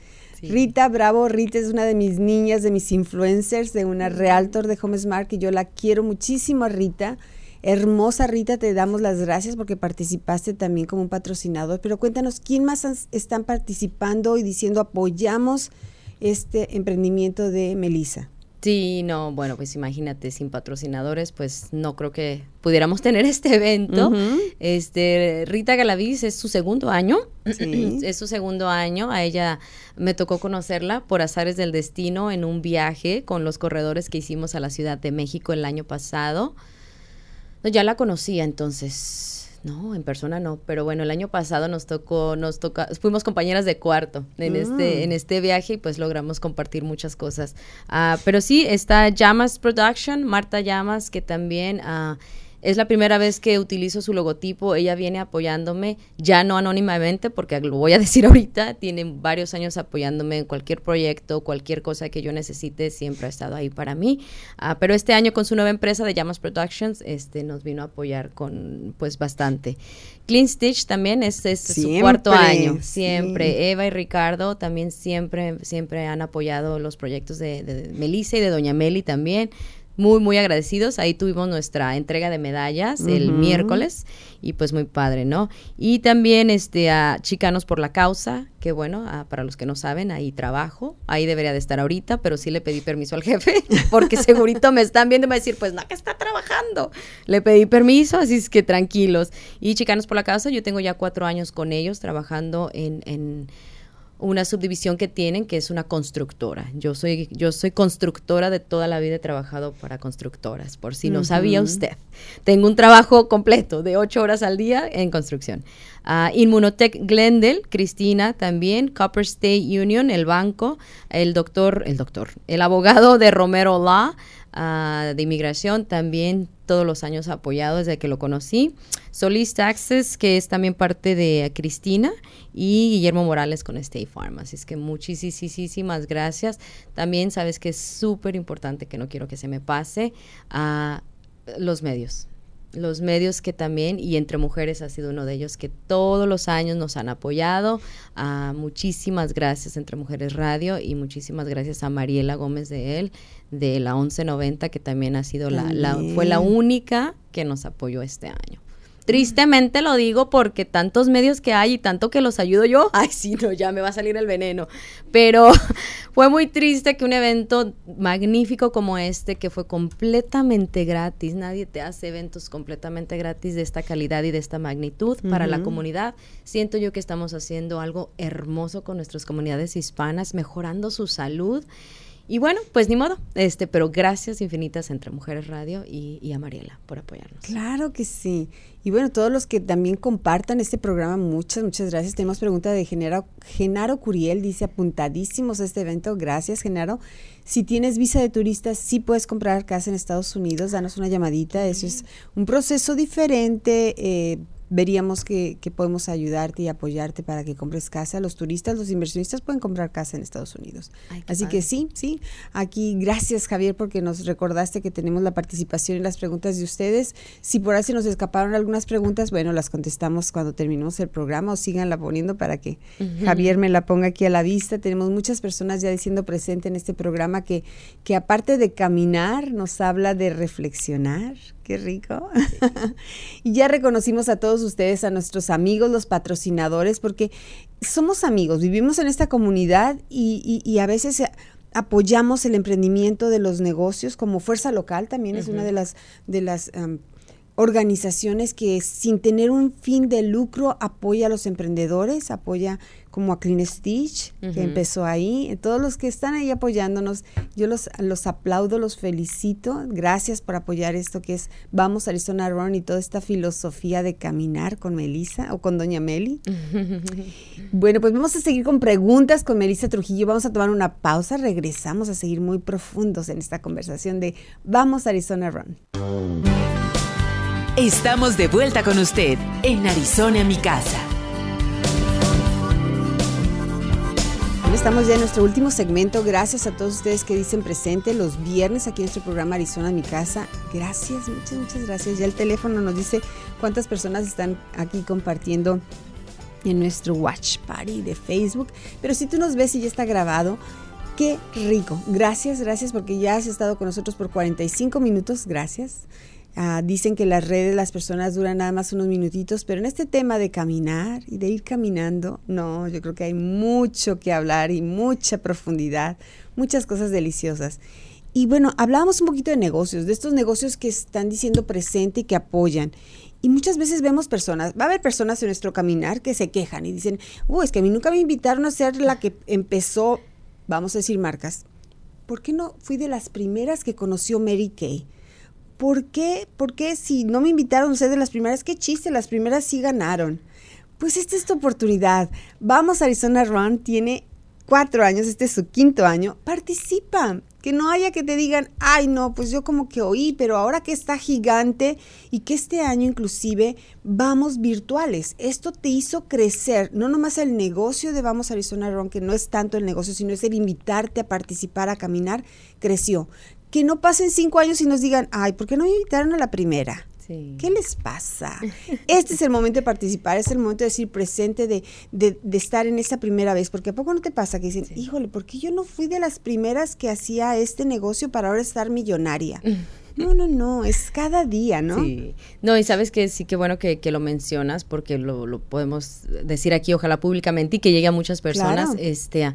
[SPEAKER 1] Rita Bravo, Rita es una de mis niñas, de mis influencers, de una realtor de Homesmark y yo la quiero muchísimo a Rita. Hermosa Rita, te damos las gracias porque participaste también como un patrocinador, pero cuéntanos, ¿quién más están participando y diciendo apoyamos este emprendimiento de Melissa?
[SPEAKER 4] Sí, no, bueno, pues imagínate, sin patrocinadores, pues no creo que pudiéramos tener [laughs] este evento. Este, Rita Galaviz es su segundo año, [clears throat] es su segundo año, a ella me tocó conocerla por azares del destino en un viaje con los corredores que hicimos a la Ciudad de México el año pasado. No, ya la conocía entonces, no, en persona no, pero bueno, el año pasado nos tocó, nos toca, fuimos compañeras de cuarto en este, en mm. este viaje y pues logramos compartir muchas cosas. Ah, pero sí, está Llamas Production, Marta Llamas, que también uh, es la primera vez que utilizo su logotipo. Ella viene apoyándome, ya no anónimamente, porque lo voy a decir [laughs] ahorita, tiene varios años apoyándome en cualquier proyecto, cualquier cosa que yo necesite, siempre ha estado ahí para mí. Ah, pero este año con su nueva empresa de Llamas Productions, este nos vino a apoyar con pues bastante. Clean Stitch también es, su cuarto año, siempre. Eva y Ricardo también siempre, siempre han apoyado los proyectos de, de Melissa y de Doña Meli también muy, muy agradecidos. Ahí tuvimos nuestra entrega de medallas el miércoles y pues muy padre, ¿no? Y también este a Chicanos por la Causa, que bueno, para los que no saben, ahí trabajo, ahí debería de estar ahorita, pero sí le pedí permiso al jefe, [laughs] porque segurito me están viendo y me va a decir, pues no, que está trabajando. Le pedí permiso, así es que tranquilos. Y Chicanos por la Causa, yo tengo ya cuatro años con ellos trabajando en, en una subdivisión que tienen que es una constructora. Yo soy, yo soy constructora de toda la vida, he trabajado para constructoras, por si no sabía usted. Tengo un trabajo completo de ocho horas al día en construcción. Uh, Inmunotech Glendale, Cristina también, Copper State Union, el banco, el doctor, el doctor, el abogado de Romero Law, uh, de inmigración, también todos los años apoyado desde que lo conocí. Solís Taxes, que es también parte de Cristina, y Guillermo Morales con State Farm. Así es que muchísimas gracias. También sabes que es súper importante, que no quiero que se me pase, a los medios los medios que también, y entre mujeres ha sido uno de ellos, que todos los años nos han apoyado. Ah, muchísimas gracias entre Mujeres Radio y muchísimas gracias a Mariela Gómez de él, de la 1190, que también ha sido la, la, fue la única que nos apoyó este año. Tristemente lo digo porque tantos medios que hay y tanto que los ayudo yo, [laughs] ay, sí, no, ya me va a salir el veneno. Pero [laughs] fue muy triste que un evento magnífico como este, que fue completamente gratis, nadie te hace eventos completamente gratis de esta calidad y de esta magnitud para la comunidad. Siento yo que estamos haciendo algo hermoso con nuestras comunidades hispanas, mejorando su salud y bueno, pues ni modo, este, pero gracias infinitas entre Mujeres Radio y, a Mariela por apoyarnos.
[SPEAKER 1] Claro que sí. Y bueno, todos los que también compartan este programa, muchas, muchas gracias. Tenemos pregunta de Genaro, Genaro Curiel, dice apuntadísimos a este evento. Gracias, Genaro. Si tienes visa de turista, sí puedes comprar casa en Estados Unidos, danos una llamadita. Eso es un proceso diferente. Eh, veríamos que, podemos ayudarte y apoyarte para que compres casa. Los turistas, los inversionistas pueden comprar casa en Estados Unidos. Así que sí, sí. Aquí, gracias Javier porque nos recordaste que tenemos la participación y las preguntas de ustedes. Si por ahí se nos escaparon algunas preguntas, bueno, las contestamos cuando terminemos el programa o síganla poniendo para que Javier me la ponga aquí a la vista. Tenemos muchas personas ya diciendo presente en este programa que, que aparte de caminar, nos habla de reflexionar, Qué rico. [laughs] y ya reconocimos a todos ustedes, a nuestros amigos, los patrocinadores, porque somos amigos, vivimos en esta comunidad y, a veces apoyamos el emprendimiento de los negocios como fuerza local también es una de las de las organizaciones que sin tener un fin de lucro apoya a los emprendedores, apoya como a Clean Stitch, que empezó ahí. Todos los que están ahí apoyándonos, yo los, los aplaudo, los felicito. Gracias por apoyar esto que es Vamos Arizona Run y toda esta filosofía de caminar con Melissa o con Doña Meli. [laughs] bueno, pues vamos a seguir con preguntas con Melissa Trujillo. Vamos a tomar una pausa, regresamos a seguir muy profundos en esta conversación de Vamos Arizona Run.
[SPEAKER 2] Estamos de vuelta con usted en Arizona, mi casa.
[SPEAKER 1] Estamos ya en nuestro último segmento. Gracias a todos ustedes que dicen presente los viernes aquí en nuestro programa Arizona, mi casa. Gracias, muchas, muchas gracias. Ya el teléfono nos dice cuántas personas están aquí compartiendo en nuestro Watch Party de Facebook. Pero si tú nos ves y ya está grabado, qué rico. Gracias, gracias porque ya has estado con nosotros por 45 minutos. Gracias. Ah, dicen que las redes, las personas duran nada más unos minutitos, pero en este tema de caminar y de ir caminando, no, yo creo que hay mucho que hablar y mucha profundidad, muchas cosas deliciosas. Y bueno, hablábamos un poquito de negocios, de estos negocios que están diciendo presente y que apoyan. Y muchas veces vemos personas, va a haber personas en nuestro caminar que se quejan y dicen, oh, es que a mí nunca me invitaron a ser la que empezó, vamos a decir marcas. ¿Por qué no fui de las primeras que conoció Mary Kay? ¿Por qué? ¿Por qué si no me invitaron ustedes de las primeras? ¿Qué chiste? Las primeras sí ganaron. Pues esta es tu oportunidad. Vamos, Arizona Run tiene cuatro años, este es su quinto año. Participa. Que no haya que te digan, ay no, pues yo como que oí, pero ahora que está gigante y que este año inclusive vamos virtuales. Esto te hizo crecer, no nomás el negocio de Vamos Arizona Run, que no es tanto el negocio, sino es el invitarte a participar, a caminar, creció que no pasen cinco años y nos digan, ay, ¿por qué no me invitaron a la primera? ¿Qué les pasa? Este es el momento de participar, es el momento de decir presente, de, de, estar en esa primera vez, porque ¿a poco no te pasa que dicen, híjole, ¿por qué yo no fui de las primeras que hacía este negocio para ahora estar millonaria? No, no, no, es cada día, ¿no?
[SPEAKER 4] Sí. No, y sabes que sí que bueno que, que lo mencionas, porque lo, lo, podemos decir aquí, ojalá públicamente, y que llegue a muchas personas. Este,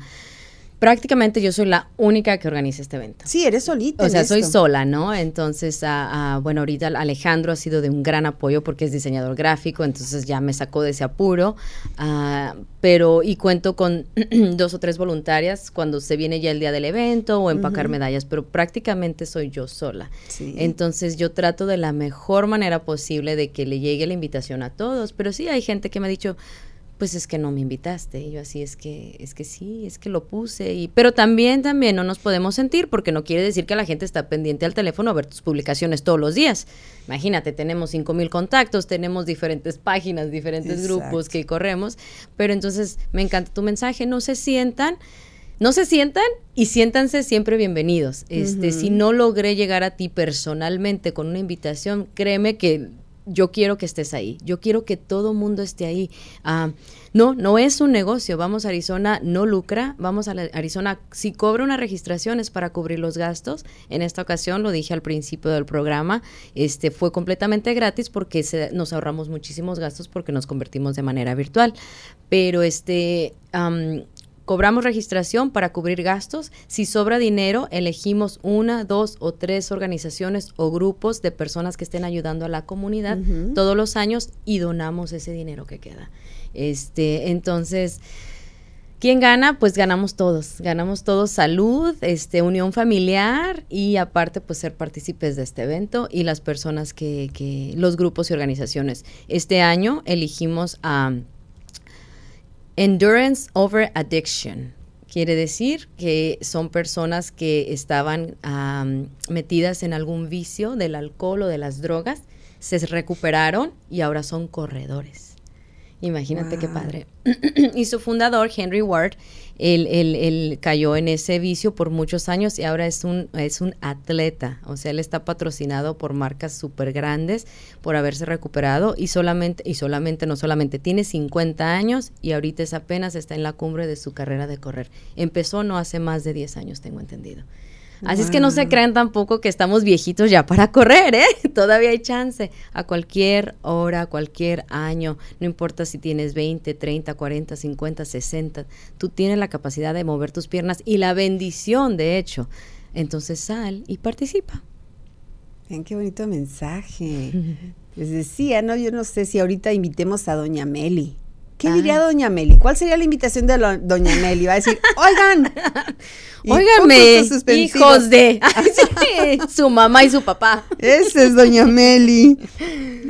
[SPEAKER 4] prácticamente yo soy la única que organiza este evento.
[SPEAKER 1] Sí, eres solita.
[SPEAKER 4] O sea, soy sola, ¿no? Entonces, ah, ah, bueno, ahorita Alejandro ha sido de un gran apoyo porque es diseñador gráfico, entonces ya me sacó de ese apuro. Ah, pero, y cuento con [clears throat] dos o tres voluntarias cuando se viene ya el día del evento o empacar medallas, pero prácticamente soy yo sola. Entonces, yo trato de la mejor manera posible de que le llegue la invitación a todos, pero sí hay gente que me ha dicho, pues es que no me invitaste. Y yo así es que, es que sí, es que lo puse. Y, pero también, también no nos podemos sentir porque no quiere decir que la gente está pendiente al teléfono a ver tus publicaciones todos los días. Imagínate, tenemos cinco mil contactos, tenemos diferentes páginas, diferentes grupos que corremos. Pero entonces me encanta tu mensaje, no se sientan. No se sientan y siéntanse siempre bienvenidos. Este, si no logré llegar a ti personalmente con una invitación, créeme que yo quiero que estés ahí, yo quiero que todo mundo esté ahí. Ah, no, no es un negocio, vamos a Arizona, no lucra, vamos a Arizona, si cobra una registración es para cubrir los gastos, en esta ocasión, lo dije al principio del programa, este fue completamente gratis porque nos ahorramos muchísimos gastos porque nos convertimos de manera virtual, pero este... Cobramos registración para cubrir gastos. Si sobra dinero, elegimos una, dos o tres organizaciones o grupos de personas que estén ayudando a la comunidad todos los años y donamos ese dinero que queda. Este, entonces, ¿quién gana? Pues ganamos todos. Ganamos todos salud, este, unión familiar y aparte, pues ser partícipes de este evento y las personas que, que los grupos y organizaciones. Este año elegimos a Endurance over addiction. Quiere decir que son personas que estaban metidas en algún vicio del alcohol o de las drogas, se recuperaron y ahora son corredores. Imagínate qué padre. [clears throat] y su fundador, Henry Ward, él, cayó en ese vicio por muchos años y ahora es un, es un atleta. O sea, él está patrocinado por marcas súper grandes por haberse recuperado y solamente, y solamente, no solamente, tiene 50 años y ahorita es apenas está en la cumbre de su carrera de correr. Empezó no hace más de 10 años, tengo entendido. Así es que no se crean tampoco que estamos viejitos ya para correr, ¿eh? [laughs] Todavía hay chance. A cualquier hora, a cualquier año, no importa si tienes 20, 30, 40, 50, 60, tú tienes la capacidad de mover tus piernas y la bendición, de hecho. Entonces sal y participa.
[SPEAKER 1] Ven qué bonito mensaje. Les decía, no, yo no sé si ahorita invitemos a Doña Meli. ¿Qué diría Doña Meli? ¿Cuál sería la invitación de Doña Meli? Va a decir, oigan,
[SPEAKER 4] óiganme, hijos de [laughs] su mamá y su papá.
[SPEAKER 1] Ese es Doña Meli.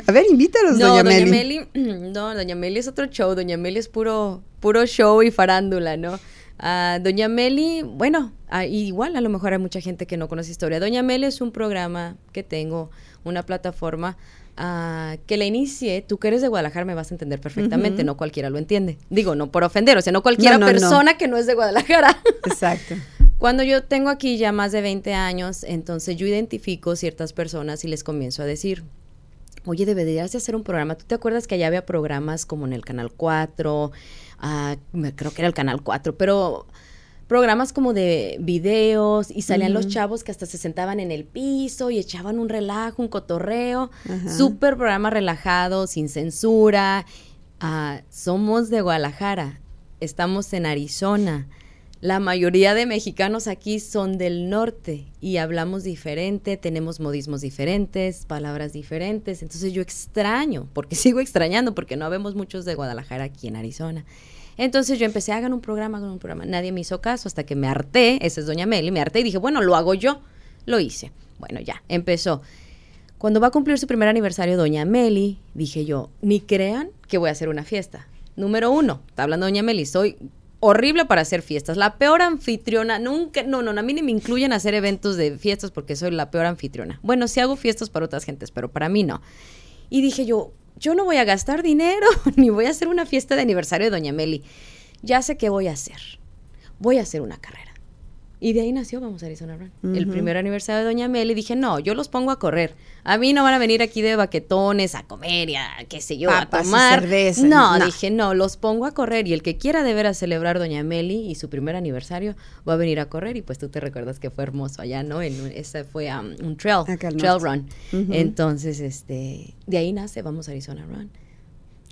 [SPEAKER 1] A ver, invítalos, Doña, Doña
[SPEAKER 4] Meli. [clears throat] No, Doña Meli es otro show. Doña Meli es puro, puro show y farándula, ¿no? Ah, Doña Meli, bueno, ah, igual a lo mejor hay mucha gente que no conoce historia. Doña Meli es un programa que tengo, una plataforma que la inicie, tú que eres de Guadalajara me vas a entender perfectamente, no cualquiera lo entiende. Digo, no por ofender, o sea, no cualquiera persona que no es de Guadalajara. [laughs]
[SPEAKER 1] Exacto.
[SPEAKER 4] Cuando yo tengo aquí ya más de 20 años, entonces yo identifico ciertas personas y les comienzo a decir, oye, deberías de hacer un programa. ¿Tú te acuerdas que allá había programas como en el Canal 4? Ah, creo que era el Canal 4, pero programas como de videos y salían los chavos que hasta se sentaban en el piso y echaban un relajo, un cotorreo. Súper programa relajado, sin censura. Ah, somos de Guadalajara, estamos en Arizona. La mayoría de mexicanos aquí son del norte y hablamos diferente, tenemos modismos diferentes, palabras diferentes. Entonces yo extraño, porque [laughs] sigo extrañando, porque no vemos muchos de Guadalajara aquí en Arizona. Entonces yo empecé, hagan un programa, hagan un programa. Nadie me hizo caso hasta que me harté, esa es Doña Meli, me harté y dije, bueno, lo hago yo. Lo hice. Bueno, ya, empezó. Cuando va a cumplir su primer aniversario Doña Meli, dije yo, ni crean que voy a hacer una fiesta. Número uno, está hablando Doña Meli, soy horrible para hacer fiestas. La peor anfitriona, nunca, no, no, a mí ni me incluyen hacer eventos de fiestas porque soy la peor anfitriona. Bueno, sí hago fiestas para otras gentes, pero para mí no. Y dije yo, yo no voy a gastar dinero, [laughs] ni voy a hacer una fiesta de aniversario de Doña Meli. Ya sé qué voy a hacer. Voy a hacer una carrera. Y de ahí nació Vamos a Arizona Run. El primer aniversario de Doña Meli dije, no, yo los pongo a correr. A mí no van a venir aquí de baquetones a comer y a, qué sé yo, a tomar. No, dije, no, los pongo a correr. Y el que quiera de a celebrar Doña Meli y su primer aniversario va a venir a correr. Y pues tú te recuerdas que fue hermoso allá, ¿no? En, ese fue um, un trail, trail run. Entonces, este, de ahí nace Vamos a Arizona Run.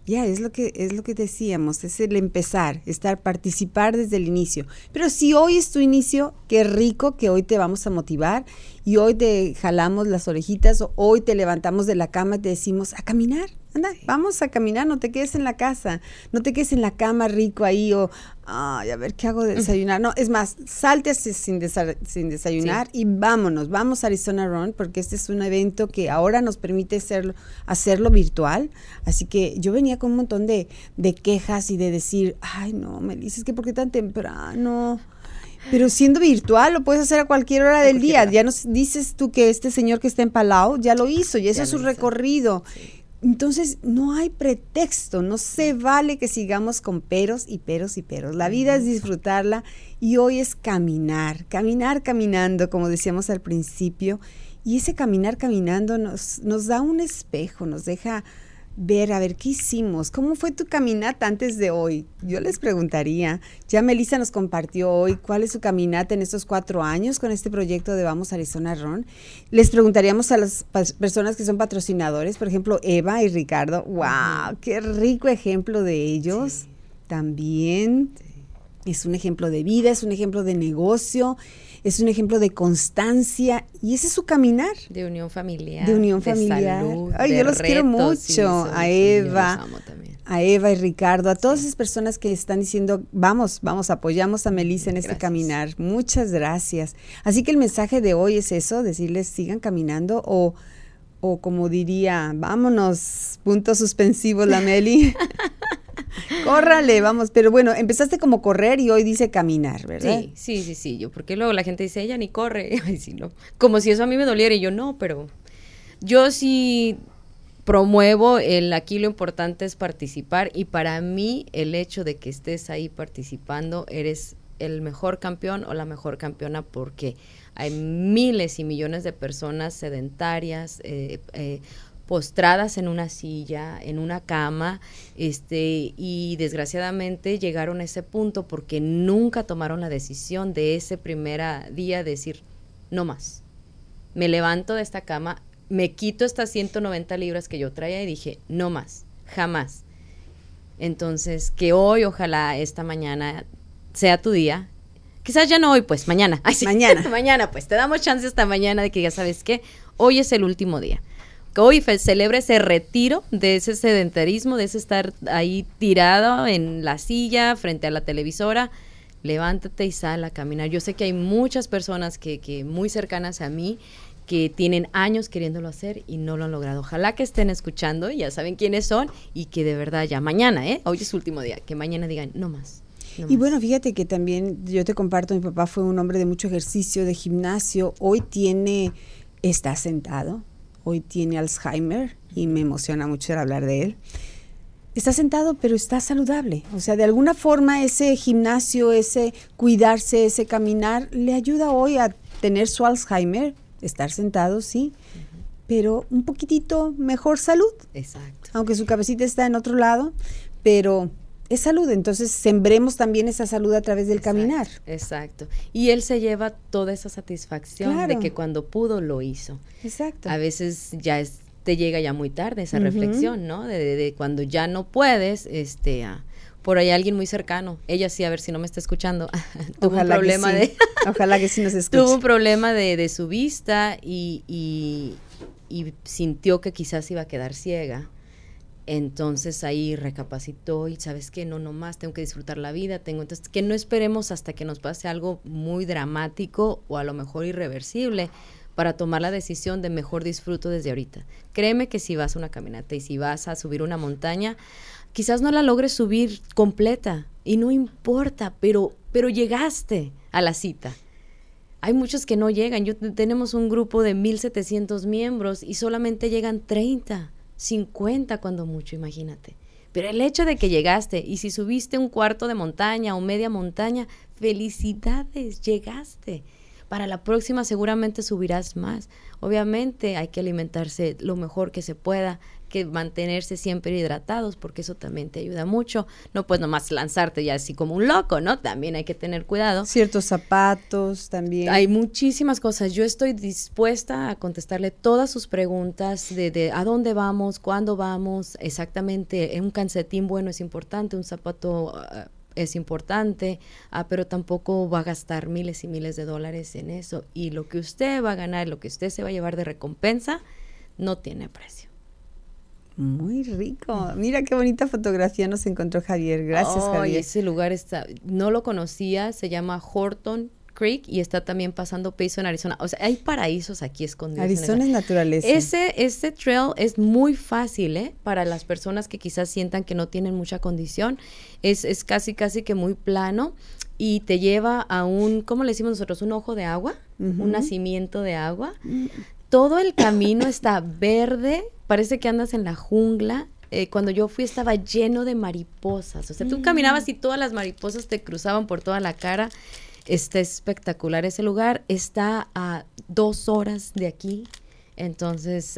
[SPEAKER 1] Ya, es lo que es lo que decíamos, es el empezar, estar, participar desde el inicio. Pero si hoy es tu inicio, qué rico que hoy te vamos a motivar y hoy te jalamos las orejitas, o hoy te levantamos de la cama y te decimos a caminar, anda, vamos a caminar, no te quedes en la casa, no te quedes en la cama rico ahí o, ay, a ver qué hago de desayunar. No, es más, salte sin, sin desayunar y vámonos, vamos a Arizona Run porque este es un evento que ahora nos permite hacerlo, hacerlo virtual. Así que yo venía con un montón de, de quejas y de decir, ay, no, me dices que por qué tan temprano. Pero siendo virtual lo puedes hacer a cualquier hora del día. Ya nos dices tú que este señor que está en Palau ya lo hizo y ese es su recorrido. Entonces, no hay pretexto, no se vale que sigamos con peros y peros y peros. La vida es disfrutarla y hoy es caminar, caminar caminando, como decíamos al principio, Y ese caminar caminando nos, nos da un espejo, nos deja ver, a ver, ¿qué hicimos? ¿Cómo fue tu caminata antes de hoy? Yo les preguntaría. Ya Melissa nos compartió hoy cuál es su caminata en estos cuatro años con este proyecto de Vamos Arizona Ron. Les preguntaríamos a las personas que son patrocinadores, por ejemplo, Eva y Ricardo. ¡Wow! ¡Qué rico ejemplo de ellos! También es un ejemplo de vida, es un ejemplo de negocio es un ejemplo de constancia y ese es su caminar.
[SPEAKER 4] De unión familiar.
[SPEAKER 1] De unión familiar. Ay, yo los quiero mucho. a Eva, a Eva y Ricardo, a todas esas personas que están diciendo, vamos, vamos, apoyamos a Melissa en este caminar. Muchas gracias. Así que el mensaje de hoy es eso, decirles sigan caminando o o como diría, vámonos, punto suspensivo la Meli. [laughs] [laughs] Córrale, vamos. Pero bueno, empezaste como correr y hoy dice caminar, ¿verdad?
[SPEAKER 4] Sí, sí, sí, sí. Yo, porque luego la gente dice, ella ni corre. [laughs] Ay, sí, no. Como si eso a mí me doliera y yo no, pero yo sí promuevo el aquí lo importante es participar y para mí el hecho de que estés ahí participando eres el mejor campeón o la mejor campeona porque hay miles y millones de personas sedentarias eh, eh, postradas en una silla, en una cama, este, y desgraciadamente llegaron a ese punto porque nunca tomaron la decisión de ese primer día de decir, no más. Me levanto de esta cama, me quito estas 190 libras que yo traía y dije, no más, jamás. Entonces, que hoy, ojalá esta mañana sea tu día. Quizás ya no hoy, pues mañana.
[SPEAKER 1] Mañana. [laughs]
[SPEAKER 4] mañana, pues te damos chance esta mañana de que ya sabes que hoy es el último día hoy celebra ese retiro de ese sedentarismo, de ese estar ahí tirado en la silla frente a la televisora. Levántate y sal a caminar. Yo sé que hay muchas personas que, que muy cercanas a mí que tienen años queriéndolo hacer y no lo han logrado. Ojalá que estén escuchando, ya saben quiénes son y que de verdad ya mañana, ¿eh? Hoy es su último día, que mañana digan, no más.
[SPEAKER 1] y bueno, fíjate que también yo te comparto, mi papá fue un hombre de mucho ejercicio, de gimnasio, hoy tiene, está sentado, hoy tiene Alzheimer y me emociona mucho hablar de él. Está sentado, pero está saludable. O sea, de alguna forma ese gimnasio, ese cuidarse, ese caminar, le ayuda hoy a tener su Alzheimer, estar sentado, sí, pero un poquitito mejor salud.
[SPEAKER 4] Exacto.
[SPEAKER 1] Aunque su cabecita está en otro lado, pero es salud, entonces sembremos también esa salud a través del caminar.
[SPEAKER 4] Exacto. Y él se lleva toda esa satisfacción de que cuando pudo lo hizo.
[SPEAKER 1] Exacto.
[SPEAKER 4] A veces ya te llega ya muy tarde esa reflexión, ¿no? De, cuando ya no puedes, este, por ahí alguien muy cercano, ella sí, a ver si no me está escuchando, [laughs] tuvo un problema de, [laughs]
[SPEAKER 1] ojalá que sí nos [laughs] escuche.
[SPEAKER 4] tuvo un problema de, de su vista y, y, y sintió que quizás iba a quedar ciega entonces ahí recapacitó y sabes que no, no más, tengo que disfrutar la vida, tengo entonces que no esperemos hasta que nos pase algo muy dramático o a lo mejor irreversible para tomar la decisión de mejor disfruto desde ahorita. Créeme que si vas a una caminata y si vas a subir una montaña, quizás no la logres subir completa y no importa, pero pero llegaste a la cita. Hay muchos que no llegan. Yo tenemos un grupo de 1700 miembros y solamente llegan 30 50 cuando mucho, imagínate. Pero el hecho de que llegaste y si subiste un cuarto de montaña o media montaña, felicidades, llegaste. Para la próxima seguramente subirás más. Obviamente hay que alimentarse lo mejor que se pueda, que mantenerse siempre hidratados, porque eso también te ayuda mucho. No puedes nomás lanzarte ya así como un loco, ¿no? También hay que tener cuidado.
[SPEAKER 1] Ciertos zapatos también.
[SPEAKER 4] Hay muchísimas cosas. Yo estoy dispuesta a contestarle todas sus preguntas de, de a dónde vamos, cuándo vamos, exactamente. Un calcetín bueno es importante, un zapato... Ah, es importante, ah, pero tampoco va a gastar miles y miles de dólares en eso. Y lo que usted va a ganar, lo que usted se va a llevar de recompensa, no tiene precio.
[SPEAKER 1] Muy rico. Mira qué bonita fotografía nos encontró Javier. Gracias, oh, Javier.
[SPEAKER 4] Ese lugar está, no lo conocía, se llama Horton Creek y está también pasando peso en Arizona. O sea, hay paraísos aquí escondidos.
[SPEAKER 1] Arizona es naturaleza.
[SPEAKER 4] Ese, ese trail es muy fácil, ¿eh? Para las personas que quizás sientan que no tienen mucha condición. Es, es casi, casi que muy plano y te lleva a un, ¿cómo le decimos nosotros? Un ojo de agua, un nacimiento de agua. Mm. Todo el camino está verde, parece que andas en la jungla. Eh, cuando yo fui estaba lleno de mariposas. O sea, tú caminabas y todas las mariposas te cruzaban por toda la cara. está espectacular ese lugar. Está a dos horas de aquí. Entonces,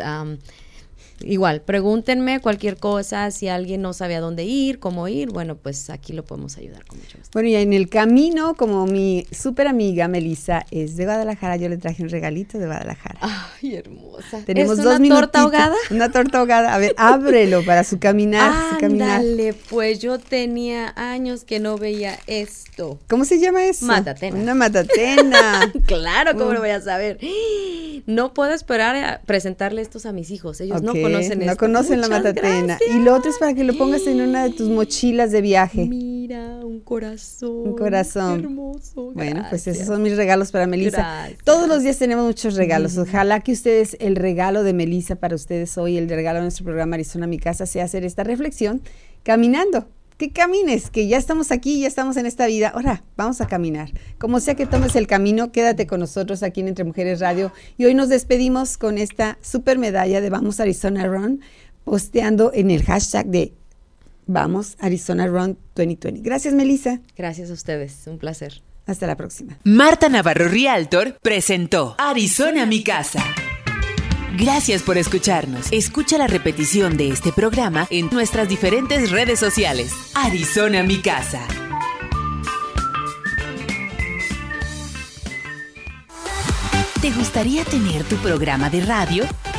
[SPEAKER 4] Igual, pregúntenme cualquier cosa, si alguien no sabe a dónde ir, cómo ir, bueno, pues aquí lo podemos ayudar con mucho gusto.
[SPEAKER 1] Bueno, y en el camino, como mi súper amiga Melissa es de Guadalajara, yo le traje un regalito de Guadalajara.
[SPEAKER 4] Ay, hermosa.
[SPEAKER 1] Tenemos
[SPEAKER 4] ¿Es
[SPEAKER 1] dos
[SPEAKER 4] una torta ahogada? [laughs]
[SPEAKER 1] Una torta ahogada. A ver, ábrelo para su [laughs] caminar.
[SPEAKER 4] Ándale, pues yo tenía años que no veía esto.
[SPEAKER 1] ¿Cómo se llama eso?
[SPEAKER 4] Matatena.
[SPEAKER 1] Una matatena. [laughs]
[SPEAKER 4] claro, ¿cómo lo voy a saber? [gasps] No puedo esperar a presentarle estos a mis hijos. Ellos no conocen
[SPEAKER 1] No conocen la matatena. Y lo otro es para que lo pongas en una de tus mochilas de viaje.
[SPEAKER 4] Mira, un corazón.
[SPEAKER 1] Un corazón.
[SPEAKER 4] hermoso.
[SPEAKER 1] Bueno, pues esos son mis regalos para Melissa. Todos los días tenemos muchos regalos. Ojalá que ustedes, el regalo de Melissa para ustedes hoy, el regalo de nuestro programa Arizona Mi Casa, sea hacer esta reflexión caminando que camines, que ya estamos aquí, ya estamos en esta vida. Ahora, vamos a caminar. Como sea que tomes el camino, quédate con nosotros aquí en Entre Mujeres Radio. Y hoy nos despedimos con esta super medalla de Vamos Arizona Run, posteando en el hashtag de Vamos Arizona Run 2020. Gracias, Melissa.
[SPEAKER 4] Gracias a ustedes, un placer.
[SPEAKER 1] Hasta la próxima.
[SPEAKER 2] Marta Navarro Rialtor presentó Arizona Mi Casa. Gracias por escucharnos. Escucha la repetición de este programa en nuestras diferentes redes sociales. Arizona Mi Casa. ¿Te gustaría tener tu programa de radio?